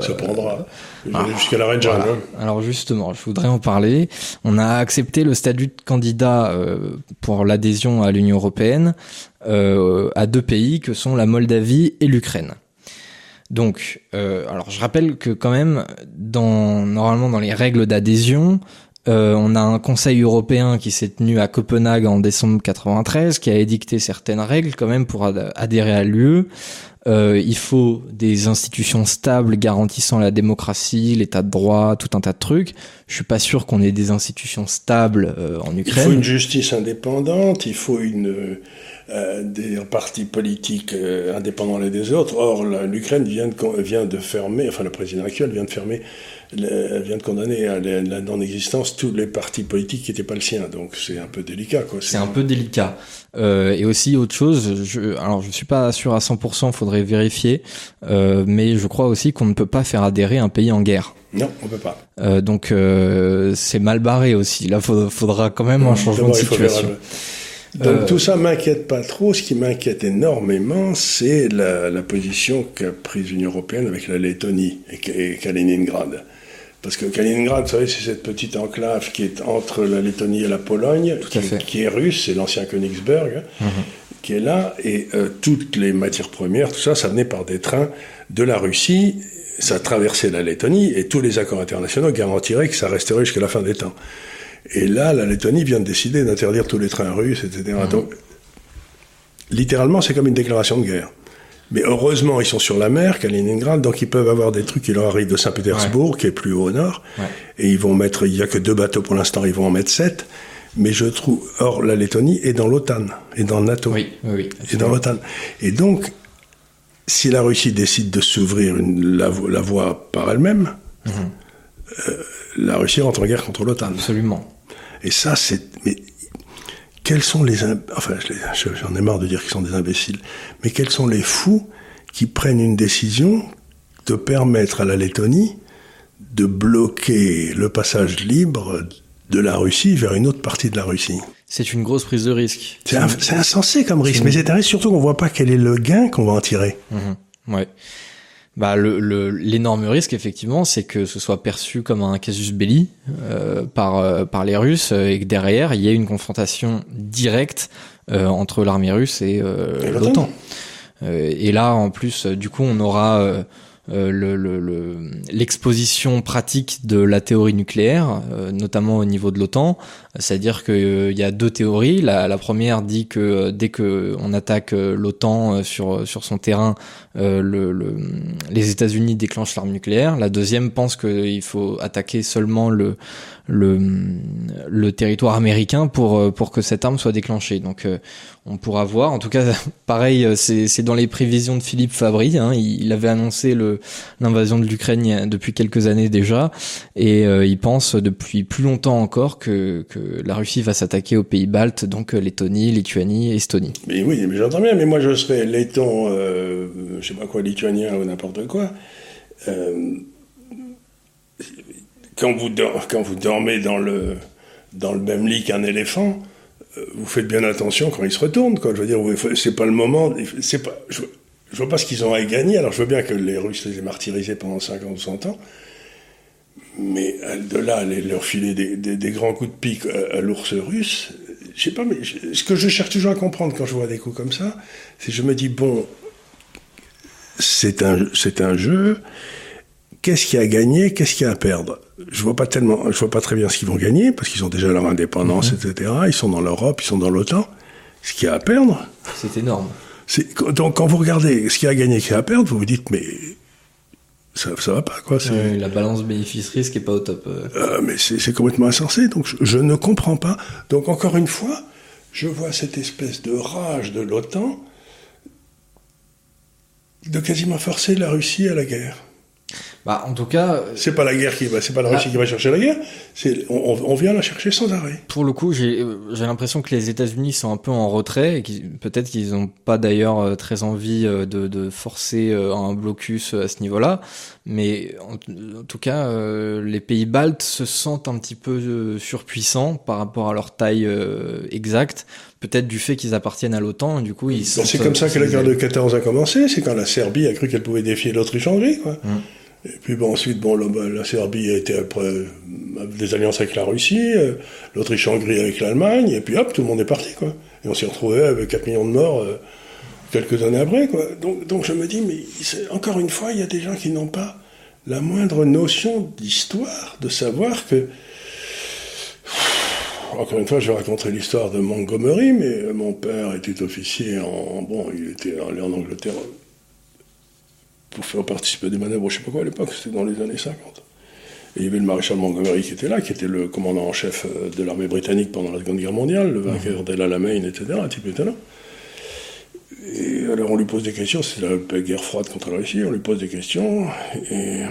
ça prendra. Ah, jusqu'à la reine. Alors justement, je voudrais en parler. On a accepté le statut de candidat pour l'adhésion à l'Union européenne euh, à deux pays que sont la Moldavie et l'Ukraine. Donc, euh, alors je rappelle que quand même, dans normalement dans les règles d'adhésion, euh, on a un Conseil européen qui s'est tenu à Copenhague en décembre 93, qui a édicté certaines règles quand même pour adhérer à l'UE. Euh, il faut des institutions stables garantissant la démocratie, l'état de droit, tout un tas de trucs. Je suis pas sûr qu'on ait des institutions stables euh, en Ukraine. Il faut une justice indépendante, il faut une euh, des partis politiques euh, indépendants les des autres. Or, l'Ukraine vient de, vient de fermer, enfin le président actuel vient de fermer, vient de condamner à la non-existence tous les partis politiques qui n'étaient pas le sien. Donc c'est un peu délicat. C'est un peu délicat. Euh, et aussi autre chose, je, alors je suis pas sûr à 100%, faudrait vérifier, euh, mais je crois aussi qu'on ne peut pas faire adhérer un pays en guerre. Non, on peut pas. Euh, donc euh, c'est mal barré aussi. Là, faudra, faudra quand même un changement de situation. Donc euh, tout ça m'inquiète pas trop. Ce qui m'inquiète énormément, c'est la, la, position qu'a prise l'Union européenne avec la Lettonie et, Kaliningrad. Parce que Kaliningrad, vous savez, c'est cette petite enclave qui est entre la Lettonie et la Pologne, qui, est russe, c'est l'ancien Königsberg, mhm. qui est là, et euh, toutes les matières premières, tout ça, ça venait par des trains de la Russie, ça traversait la Lettonie, et tous les accords internationaux garantiraient que ça resterait jusqu'à la fin des temps. Et là, la Lettonie vient de décider d'interdire tous les trains russes, etc. Mmh. Donc, littéralement, c'est comme une déclaration de guerre. Mais heureusement, ils sont sur la mer, Kaliningrad, donc ils peuvent avoir des trucs qui leur arrivent de Saint-Pétersbourg, qui est plus haut au nord, et ils vont mettre, il n'y a que deux bateaux pour l'instant, ils vont en mettre sept. Mais je trouve, or, la Lettonie est dans l'OTAN, est dans NATO. Oui, oui, est dans l'OTAN. Et donc, si la Russie décide de s'ouvrir la, la, voie par elle-même, mmh. euh, la Russie rentre en guerre contre l'OTAN. Absolument. Et ça, c'est. Mais quels sont les. Enfin, j'en ai marre de dire qu'ils sont des imbéciles. Mais quels sont les fous qui prennent une décision de permettre à la Lettonie de bloquer le passage libre de la Russie vers une autre partie de la Russie? C'est une grosse prise de risque. C'est insensé comme risque, mais c'est un risque surtout qu'on voit pas quel est le gain qu'on va en tirer. Mmh. Ouais bah le l'énorme risque effectivement c'est que ce soit perçu comme un casus belli euh, par euh, par les Russes et que derrière il y ait une confrontation directe euh, entre l'armée russe et, et l'OTAN. et là en plus du coup on aura l'exposition le, pratique de la théorie nucléaire, notamment au niveau de l'OTAN, c'est-à-dire qu'il y a deux théories. La, la, première dit que dès que on attaque l'OTAN sur sur son terrain, euh, le, le, les États-Unis déclenchent l'arme nucléaire. La deuxième pense qu'il faut attaquer seulement le, le, le territoire américain pour, euh, pour que cette arme soit déclenchée. Donc euh, on pourra voir. En tout cas, pareil, c'est dans les prévisions de Philippe Fabry. Hein. Il, avait annoncé l'invasion de l'Ukraine depuis quelques années déjà, et il pense depuis plus longtemps encore que, que la Russie va s'attaquer aux pays baltes, donc Lettonie, Lituanie, Estonie. Mais oui, mais j'entends bien. Mais moi, je serais letton je sais pas quoi, lituanien ou n'importe quoi, euh, quand, vous dormez dans le, dans le même lit qu'un éléphant, euh, vous faites bien attention quand il se retourne. Quoi. Je veux dire, c'est pas le moment. C'est pas, je, je vois pas ce qu'ils ont à gagner. Alors je veux bien que les Russes les aient martyrisés pendant 50 ou 100 ans. Mais de là, aller leur filer des, des, grands coups de pique à, l'ours russe, je sais pas, mais ce que je cherche toujours à comprendre quand je vois des coups comme ça, c'est que je me dis, bon, c'est un, c'est un jeu, qu'est-ce qu'il y a à gagner, qu'est-ce qu'il y a à perdre? Je vois pas tellement, je vois pas très bien ce qu'ils vont gagner, parce qu'ils ont déjà leur indépendance, mhm. etc. Ils sont dans l'Europe, ils sont dans l'OTAN. Ce qu'il y a à perdre. C'est énorme. Donc quand vous regardez ce qu'il y a à gagner, ce qu'il y a à perdre, vous vous dites, mais ça, ça va pas, quoi. la balance bénéfice-risque est pas au top. Euh. Euh, mais c'est complètement insensé, donc je, ne comprends pas. Donc encore une fois, je vois cette espèce de rage de l'OTAN de quasiment forcer la Russie à la guerre. Bah, en tout cas, euh, c'est pas la guerre qui va, c'est pas la Russie ah. qui va chercher la guerre. C'est, on, vient la chercher sans arrêt. Pour le coup, j'ai, j'ai l'impression que les États-Unis sont un peu en retrait et peut-être qu'ils n'ont pas d'ailleurs euh, très envie euh, de, de, forcer un blocus à ce niveau-là. Mais en, tout cas, les pays baltes se sentent un petit peu surpuissants par rapport à leur taille exacte peut-être du fait qu'ils appartiennent à l'OTAN, du coup ils sont. C'est comme ça que la guerre de 14 a commencé, c'est quand la Serbie a cru qu'elle pouvait défier l'Autriche-Hongrie, quoi. Hum. Et puis bon, ensuite, bon, la, Serbie a été après euh, des alliances avec la Russie, euh, l'Autriche-Hongrie avec l'Allemagne, et puis hop, tout le monde est parti, quoi. Et on s'est retrouvé avec 4 millions de morts euh, quelques années après, quoi. Donc, donc je me dis, mais encore une fois, il y a des gens qui n'ont pas la moindre notion d'histoire, de savoir que. Encore une fois, je raconterai l'histoire de Montgomery, mais mon père était officier en. Bon, il était allé en Angleterre pour faire participer à des manœuvres, je sais pas quoi à l'époque, c'était dans les années 50. Et il y avait le maréchal Montgomery qui était là, qui était le commandant en chef euh, de l'armée britannique pendant la Seconde Guerre mondiale, le vainqueur d'El Alamein, etc. Un type était là. Et alors on lui pose des questions, c'est la guerre froide contre la Russie, on lui pose des questions, et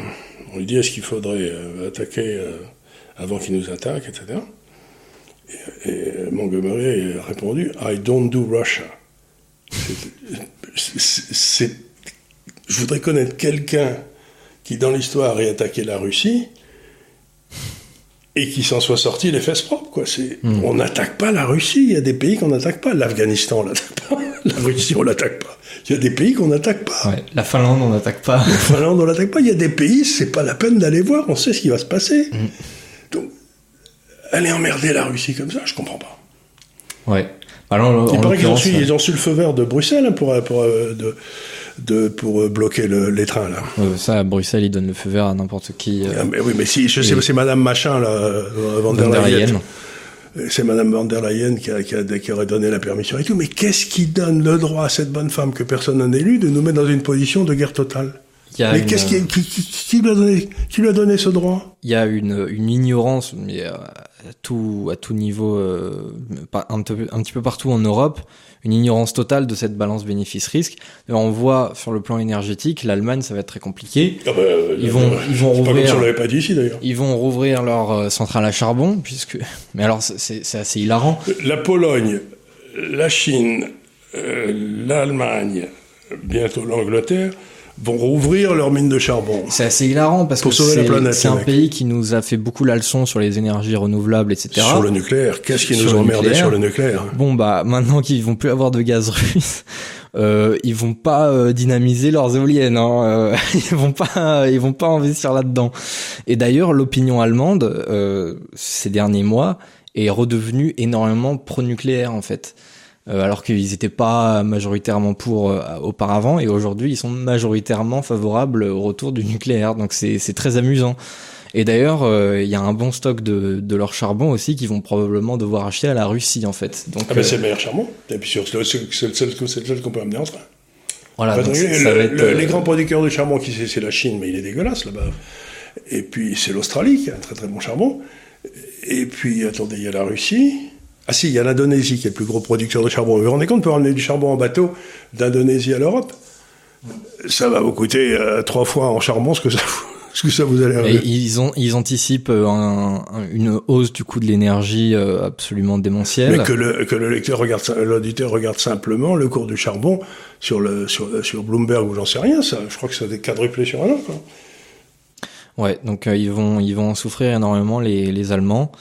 on lui dit est-ce qu'il faudrait euh, attaquer euh, avant qu'il nous attaque, etc. Et, Montgomery a répondu I don't do Russia. C'est je voudrais connaître quelqu'un qui, dans l'histoire, ait attaqué la Russie et qui s'en soit sorti les fesses propres. Quoi. Hmm. On n'attaque pas la Russie. Il y a des pays qu'on n'attaque pas. L'Afghanistan, on l'attaque pas. La Russie, on l'attaque pas. Il y a des pays qu'on n'attaque pas. la Finlande, on n'attaque pas. La Finlande, on l'attaque pas. Il y a des pays, c'est pas la peine d'aller voir. On sait ce qui va se passer. Hmm. Donc, aller emmerder la Russie comme ça, je comprends pas. Ouais. Alors, Il paraît qu'ils ont, su, ils ont su le feu vert de Bruxelles hein, pour, pour euh, de, de, pour euh, bloquer le, les trains là. ça, à Bruxelles, ils donnent le feu vert à n'importe qui. Euh, ah, mais oui, mais si je sais, c'est Madame Machin là, euh, Van der Leyen. C'est Madame Van der Leyen qui, a, qui, a, qui, aurait donné la permission et tout. Mais qu'est-ce qui donne le droit à cette bonne femme que personne n'a élu de nous mettre dans une position de guerre totale? Mais qu'est-ce qui, qui, qui, lui a donné, qui lui a donné ce droit? Il y a une, une ignorance, mais à tout, à tout niveau, un, un, petit peu partout en Europe, une ignorance totale de cette balance bénéfice-risque. On voit sur le plan énergétique, l'Allemagne, ça va être très compliqué. Ah bah, ils vont, ils vont rouvrir. Pas pas dit ici. Ils vont rouvrir leur euh, centrale à charbon, puisque. Mais alors, c'est assez hilarant. La Pologne, la Chine, euh, l'Allemagne, bientôt l'Angleterre vont rouvrir leurs mines de charbon. C'est assez hilarant parce que c'est un pays qui nous a fait beaucoup la leçon sur les énergies renouvelables, etc. Sur le nucléaire. Qu'est-ce qui nous a emmerdé sur le nucléaire Bon bah maintenant qu'ils vont plus avoir de gaz russe, euh, ils vont pas euh, dynamiser leurs éoliennes. Hein, euh, ils vont pas, ils vont pas investir là-dedans. Et d'ailleurs, l'opinion allemande euh, ces derniers mois est redevenue énormément pro-nucléaire en fait. Euh, alors qu'ils n'étaient pas majoritairement pour euh, auparavant, et aujourd'hui ils sont majoritairement favorables au retour du nucléaire. Donc c'est très amusant. Et d'ailleurs, euh, il y a un bon stock de, de leur charbon aussi qu'ils vont probablement devoir acheter à la Russie en fait. Donc, ah ben c'est le meilleur charbon. Et puis c'est le seul qu'on peut amener en train. Voilà, les grands producteurs de charbon, qui c'est la Chine, mais il est dégueulasse là-bas. Et puis c'est l'Australie qui a un très très bon charbon. Et puis attendez, il y a la Russie. Ah si, il y a l'Indonésie qui est le plus gros producteur de charbon. Vous vous rendez compte, pour ramener du charbon en bateau d'Indonésie à l'Europe, ça va vous coûter euh, trois fois en charbon ce que ça, ce que ça vous allez. ils ont, ils anticipent euh, une hausse du coût de l'énergie euh, absolument démentielle. Mais que le que le lecteur regarde, l'auditeur regarde simplement le cours du charbon sur le sur sur Bloomberg ou j'en sais rien. Ça, je crois que ça a quadruplé sur un an. Quoi. Ouais, donc ils vont ils vont en souffrir énormément les les Allemands.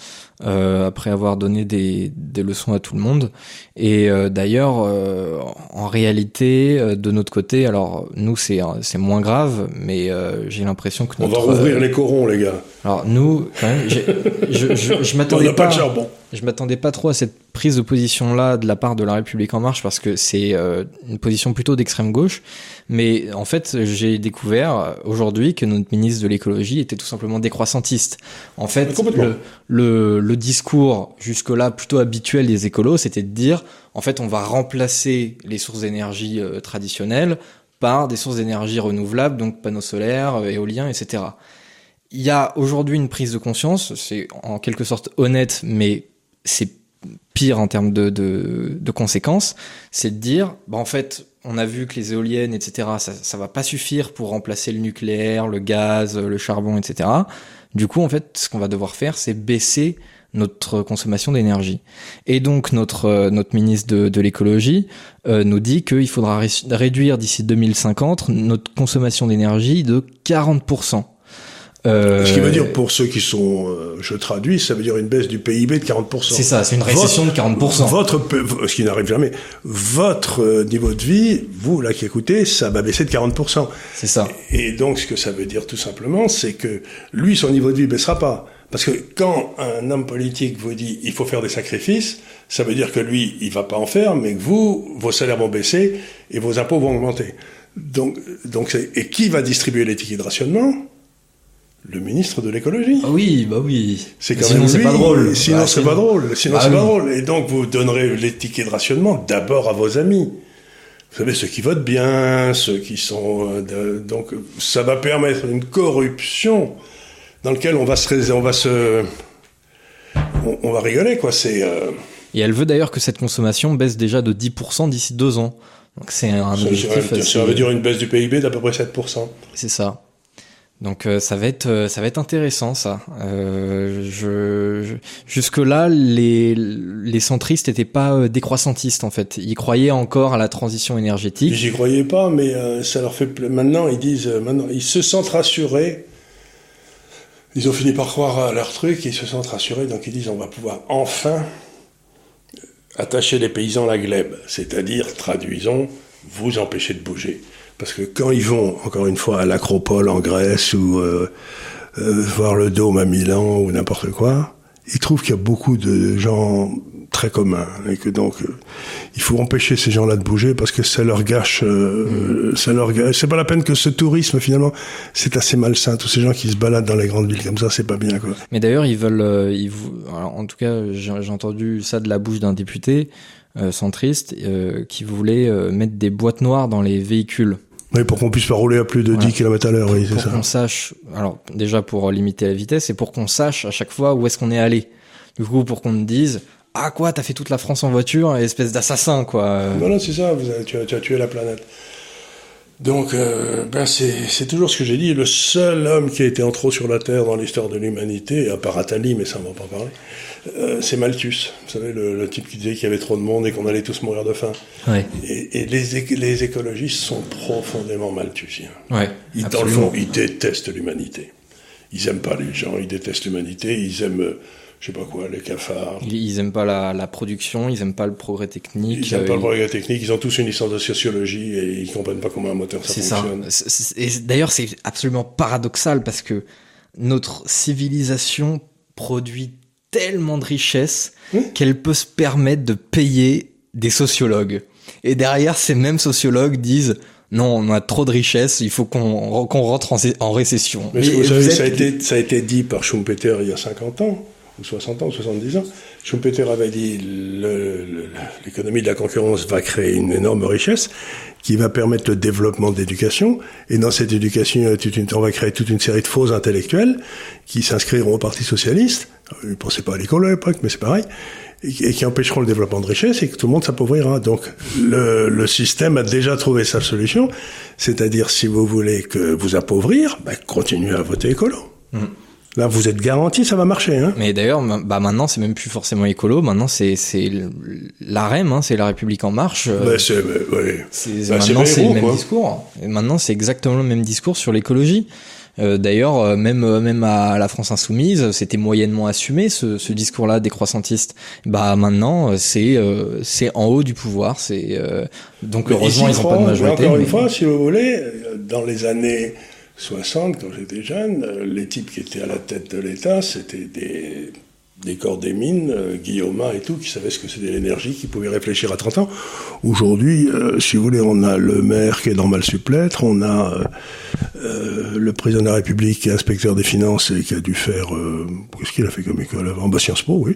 Euh, après avoir donné des, des, leçons à tout le monde. Et euh, d'ailleurs, euh, en réalité, euh, de notre côté, alors nous c'est c'est moins grave, mais j'ai l'impression que notre, on va rouvrir les corons, les gars. Alors nous, quand même, je, je, je m'attendais pas, pas de charbon. Je m'attendais pas trop à cette prise de position là de la part de la République en marche parce que c'est une position plutôt d'extrême gauche. Mais en fait, j'ai découvert aujourd'hui que notre ministre de l'écologie était tout simplement décroissantiste. En fait, le, le, le discours jusque-là plutôt habituel des écolos, c'était de dire, en fait, on va remplacer les sources d'énergie euh, traditionnelles par des sources d'énergie renouvelables, donc panneaux solaires, euh, éoliens, etc. Il y a aujourd'hui une prise de conscience, c'est en quelque sorte honnête, mais c'est pire en termes de, de, de conséquences, c'est de dire, bah en fait, on a vu que les éoliennes, etc., ça, ça va pas suffire pour remplacer le nucléaire, le gaz, le charbon, etc. Du coup, en fait, ce qu'on va devoir faire, c'est baisser notre consommation d'énergie. Et donc notre euh, notre ministre de, de l'écologie euh, nous dit qu'il faudra réduire d'ici 2050 notre consommation d'énergie de 40%. Euh, Ce qui veut dire, pour ceux qui sont, euh, je traduis, ça veut dire une baisse du PIB de 40%. C'est ça, c'est une récession de 40%. Votre, ce qui n'arrive jamais, votre euh, niveau de vie, vous là qui écoutez, ça va baisser de 40%. C'est ça. Et donc, ce que ça veut dire tout simplement, c'est que lui, son niveau de vie baissera pas. Parce que quand un homme politique vous dit il faut faire des sacrifices, ça veut dire que lui, il va pas en faire, mais que vous, vos salaires vont baisser et vos impôts vont augmenter. Donc, donc et qui va distribuer les tickets de rationnement? Le ministre de l'écologie. Ah oui, bah oui. C'est quand sinon c'est pas drôle. Sinon bah, c'est pas drôle. Sinon bah c'est pas drôle. Et donc vous donnerez les tickets de rationnement d'abord à vos amis. Vous savez ceux qui votent bien, ceux qui sont euh, donc ça va permettre une corruption dans laquelle on va se on va se on, va rigoler quoi. C'est euh, et elle veut d'ailleurs que cette consommation baisse déjà de 10% d'ici deux ans. Donc c'est un objectif. Ça, veut dire une baisse du PIB d'à peu près 7%. C'est ça. Donc euh, ça va être euh, ça va être intéressant ça. Euh, jusque là les les centristes n'étaient pas décroissantistes en fait. Ils croyaient encore à la transition énergétique. J'y croyais pas, mais ça leur fait maintenant ils disent maintenant ils se sentent rassurés. Ils ont fini par croire à leur truc, ils se sentent rassurés, donc ils disent on va pouvoir enfin attacher les paysans à la glèbe, c'est-à-dire traduisons vous empêcher de bouger. Parce que quand ils vont, encore une fois, à l'Acropole en Grèce ou euh, euh, voir le Dôme à Milan ou n'importe quoi, ils trouvent qu'il y a beaucoup de gens très communs et que donc euh, il faut empêcher ces gens-là de bouger parce que ça leur gâche, euh, mm. ça leur gâche. C'est pas la peine que ce tourisme finalement, c'est assez malsain. Tous ces gens qui se baladent dans les grandes villes comme ça, c'est pas bien quoi. Mais d'ailleurs, ils veulent, ils, alors, en tout cas, j'ai entendu ça de la bouche d'un député centriste qui voulait mettre des boîtes noires dans les véhicules oui, pour qu'on puisse pas rouler à plus de 10 km à l'heure, oui, c'est ça. Pour qu'on sache, alors déjà pour limiter la vitesse et pour qu'on sache à chaque fois où est-ce qu'on est allé. Du coup, pour qu'on me dise, ah quoi, t'as fait toute la France en voiture, espèce d'assassin, quoi. Voilà, c'est ça, vous avez, tu, as, tu, as, tué la planète. Donc, euh, ben c'est toujours ce que j'ai dit, le seul homme qui a été en trop sur la Terre dans l'histoire de l'humanité, à part Attali, mais ça on va pas parler, euh, c'est Malthus. Vous savez, le, type qui disait qu'il y avait trop de monde et qu'on allait tous mourir de faim. Ouais. Et, et les, les, écologistes sont profondément malthusiens. Ouais, ils, dans le fond, ils détestent l'humanité. Ils aiment pas les gens, ils détestent l'humanité, ils aiment, euh, je sais pas quoi, les cafards. Ils, aiment pas la, la, production, ils aiment pas le progrès technique. Ils aiment pas le euh, progrès technique, ils ont tous une licence de sociologie et ils comprennent pas comment un moteur ça fonctionne. Ça. Et d'ailleurs, c'est absolument paradoxal parce que notre civilisation produit tellement de richesses hmm qu'elle peut se permettre de payer des sociologues. Et derrière, ces mêmes sociologues disent non, on a trop de richesses, il faut qu'on qu'on rentre en, récession. Mais, vous, savez, ça, a été, ça a été dit par Schumpeter il y a 50 ans, ou 60 ans, ou 70 ans. Schumpeter avait dit l'économie de la concurrence va créer une énorme richesse qui va permettre le développement de l'éducation. Et dans cette éducation, on va créer toute une série de faux intellectuels qui s'inscriront au Parti socialiste ils ne pensaient pas à l'école à l'époque, mais c'est pareil, et, qui empêcheront le développement de richesse et que tout le monde s'appauvrira. Donc le, le, système a déjà trouvé sa solution, c'est-à-dire si vous voulez que vous appauvrir, bah, continuez à voter écolo. Mm. Là, vous êtes garanti, ça va marcher. Hein Mais d'ailleurs, bah maintenant, c'est même plus forcément écolo. Maintenant, c'est c'est l'AREM, hein, c'est la République en marche. Bah, c'est ouais. Bah, maintenant, c'est le même discours. Et maintenant, c'est exactement le même discours sur l'écologie. D'ailleurs, même même à la France insoumise, c'était moyennement assumé ce, ce discours-là décroissantiste. Bah maintenant, c'est c'est en haut du pouvoir. C'est donc heureusement ils n'ont pas de majorité. Encore une fois, si vous voulez, dans les années 60, quand j'étais jeune, les types qui étaient à la tête de l'État, c'était des des corps des mines, euh, Guillaume et tout, qui savaient ce que c'était l'énergie, qui pouvaient réfléchir à 30 ans. Aujourd'hui, euh, si vous voulez, on a le maire qui est dans mal supplétre, on a euh, euh, le président de la République qui est inspecteur des finances et qui a dû faire... Qu'est-ce qu'il a fait comme école avant? Bah, Sciences Po, oui.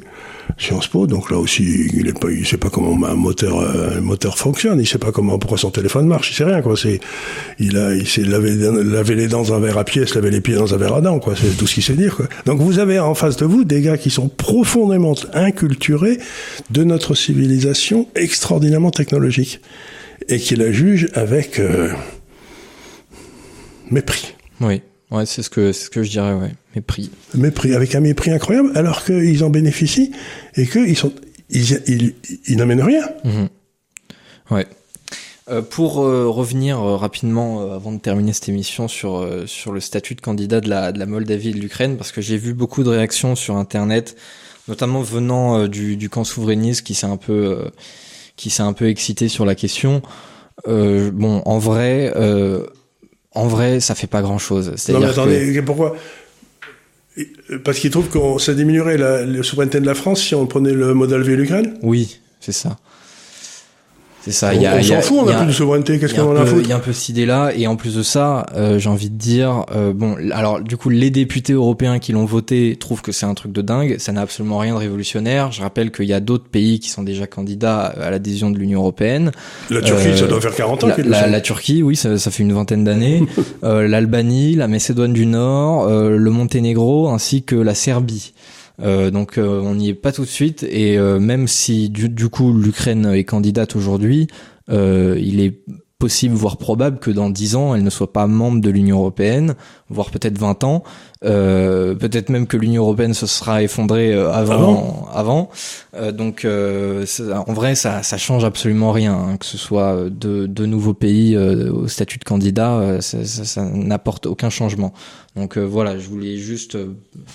Sciences Po, donc là aussi, il il sait pas comment un moteur, fonctionne, il sait pas comment, pourquoi son téléphone marche, il sait rien, quoi. Il a, il lavé, les dents dans un verre à pied, se laver les pieds dans un verre à dents, quoi. C'est tout ce qu'il sait dire, quoi. Donc vous avez en face de vous des gars qui sont profondément inculturés de notre civilisation extraordinairement technologique et qui la jugent avec euh, mépris. Oui. Ouais, c'est ce que c'est ce que je dirais, ouais. Mépris. Mépris, avec un mépris incroyable, alors qu'ils en bénéficient et qu'ils sont ils, ils, n'amènent rien. Mhm. Ouais. Euh, pour euh, revenir euh, rapidement, avant de terminer cette émission, sur, sur le statut de candidat de la, de la Moldavie et de l'Ukraine, parce que j'ai vu beaucoup de réactions sur Internet, notamment venant du, du camp souverainiste qui s'est un peu qui s'est un peu excité sur la question. bon, en vrai, en vrai, ça fait pas grand chose. Non, mais attendez, pourquoi? Parce qu'ils trouvent que ça diminuerait la, la souveraineté de la France si on prenait le modèle V l'Ukraine? Oui, c'est ça. C'est ça. Il y a, on s'en fout, on a, plus de souveraineté. Qu'est-ce qu'on en a Il y a un peu cette idée-là, et en plus de ça, euh, j'ai envie de dire, euh, bon, alors du coup, les députés européens qui l'ont voté trouvent que c'est un truc de dingue. Ça n'a absolument rien de révolutionnaire. Je rappelle qu'il y a d'autres pays qui sont déjà candidats à l'adhésion de l'Union européenne. La Turquie, euh, ça doit faire 40 ans. La, la, la Turquie, oui, ça, ça, fait une vingtaine d'années. euh, L'Albanie, la Macédoine du Nord, euh, le Monténégro, ainsi que la Serbie. Euh, donc euh, on n'y est pas tout de suite. Et euh, même si du, du coup l'Ukraine est candidate aujourd'hui, il est possible, voire probable, que dans 10 ans, elle ne soit pas membre de l'Union européenne, voire peut-être 20 ans. Euh, peut-être même que l'Union européenne se sera effondrée euh, avant. avant. Euh, donc, euh, en vrai, ça, ça change absolument rien. Hein, que ce soit de, de nouveaux pays au statut de candidat, ça, ça, ça n'apporte aucun changement. Donc voilà, je voulais juste.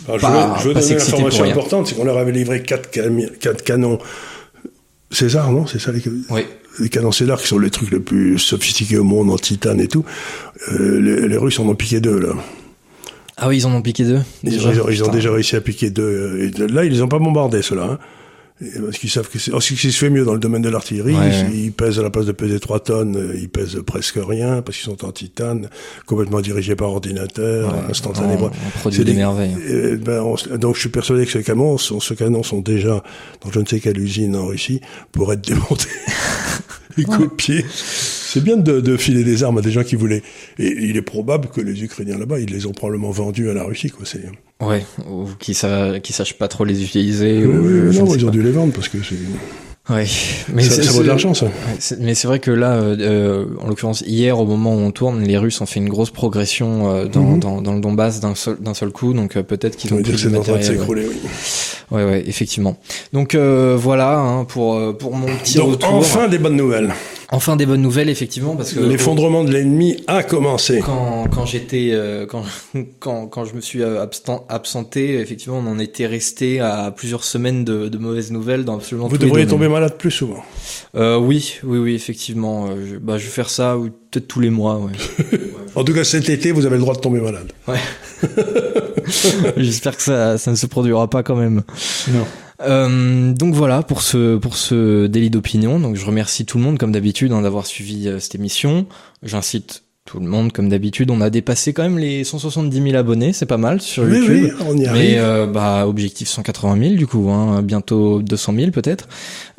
Alors, pas, je veux, je veux donner une information importante, c'est qu'on leur avait livré quatre, quatre canons César, non? C'est ça les Oui les canons César qui sont les trucs les plus sophistiqués au monde en titane et tout. Euh, les, les, Russes en ont piqué deux là. Ah oui, ils en ont piqué deux. Déjà ils, ont, ils ont déjà réussi à piquer deux. Euh, et là, ils les ont pas bombardés ceux-là. Hein parce qu'ils savent que c'est ce qui se fait mieux dans le domaine de l'artillerie. Ils pèsent à la place de peser 3 tonnes, euh, ils pèsent presque rien parce qu'ils sont en titane, complètement dirigés par ordinateur, ouais, instantanément. On, produit des, merveilles. ben, on, donc je suis persuadé que ces canons, sont, ces canons sont déjà dans je ne sais quelle usine en Russie pour être démontés et copiés. C'est bien de, de, filer des armes à des gens qui voulaient. Et il est probable que les Ukrainiens là-bas, ils les ont probablement vendus à la Russie, quoi. C'est Ouais, ou qui, sa... sachent pas trop les utiliser. ou, non, ils ont dû les vendre parce que c'est. Ouais, mais ça, ça vaut de l'argent, ça. mais c'est vrai que là, euh, en l'occurrence, hier, au moment où on tourne, les Russes ont fait une grosse progression euh, dans, mm -hmm. dans, dans, le Donbass d'un seul, d'un seul coup, donc euh, peut-être qu'ils ont en train de s'écrouler, oui. Ouais, ouais, effectivement. Donc euh, voilà hein, pour pour mon petit donc, retour. Enfin des bonnes nouvelles. Enfin des bonnes nouvelles effectivement parce que l'effondrement de l'ennemi a commencé. Quand, quand j'étais euh, quand, quand quand je me suis euh, absenté effectivement on en était resté à plusieurs semaines de, de mauvaises nouvelles dans absolument Vous devriez tomber malade plus souvent. Euh, oui oui oui effectivement je, bah je vais faire ça peut-être tous les mois ouais. en tout cas cet été vous avez le droit de tomber malade. Ouais. J'espère que ça ça ne se produira pas quand même. Non. Euh, donc voilà pour ce pour ce délit d'opinion. Donc je remercie tout le monde comme d'habitude hein, d'avoir suivi euh, cette émission. J'incite tout le monde comme d'habitude. On a dépassé quand même les 170 000 abonnés, c'est pas mal sur oui, YouTube. Oui, on y arrive. Mais euh, bah objectif 180 000 du coup, hein, bientôt 200 000 peut-être.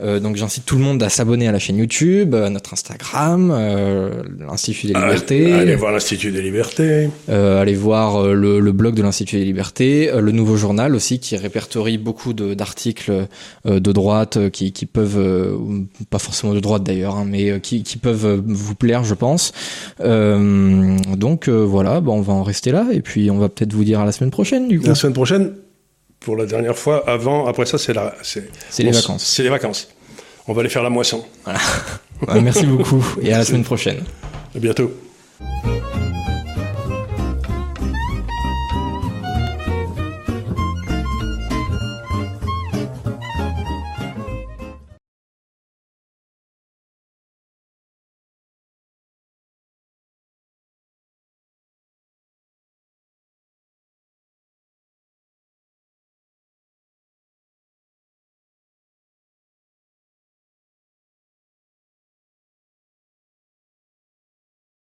Euh, donc j'incite tout le monde à s'abonner à la chaîne YouTube, à notre Instagram, euh, l'Institut des Libertés. Allez voir l'Institut des Libertés. Euh, allez voir le, le blog de l'Institut des Libertés, le nouveau journal aussi qui répertorie beaucoup d'articles de, de, droite qui, qui peuvent, pas forcément de droite d'ailleurs, hein, mais qui, qui peuvent vous plaire, je pense. Euh, donc euh, voilà, bah, on va en rester là et puis on va peut-être vous dire à la semaine prochaine du coup. La semaine prochaine, pour la dernière fois, avant, après ça c'est la, c'est les vacances. C'est les vacances. On va aller faire la moisson. Voilà. merci beaucoup et à la semaine prochaine. À bientôt.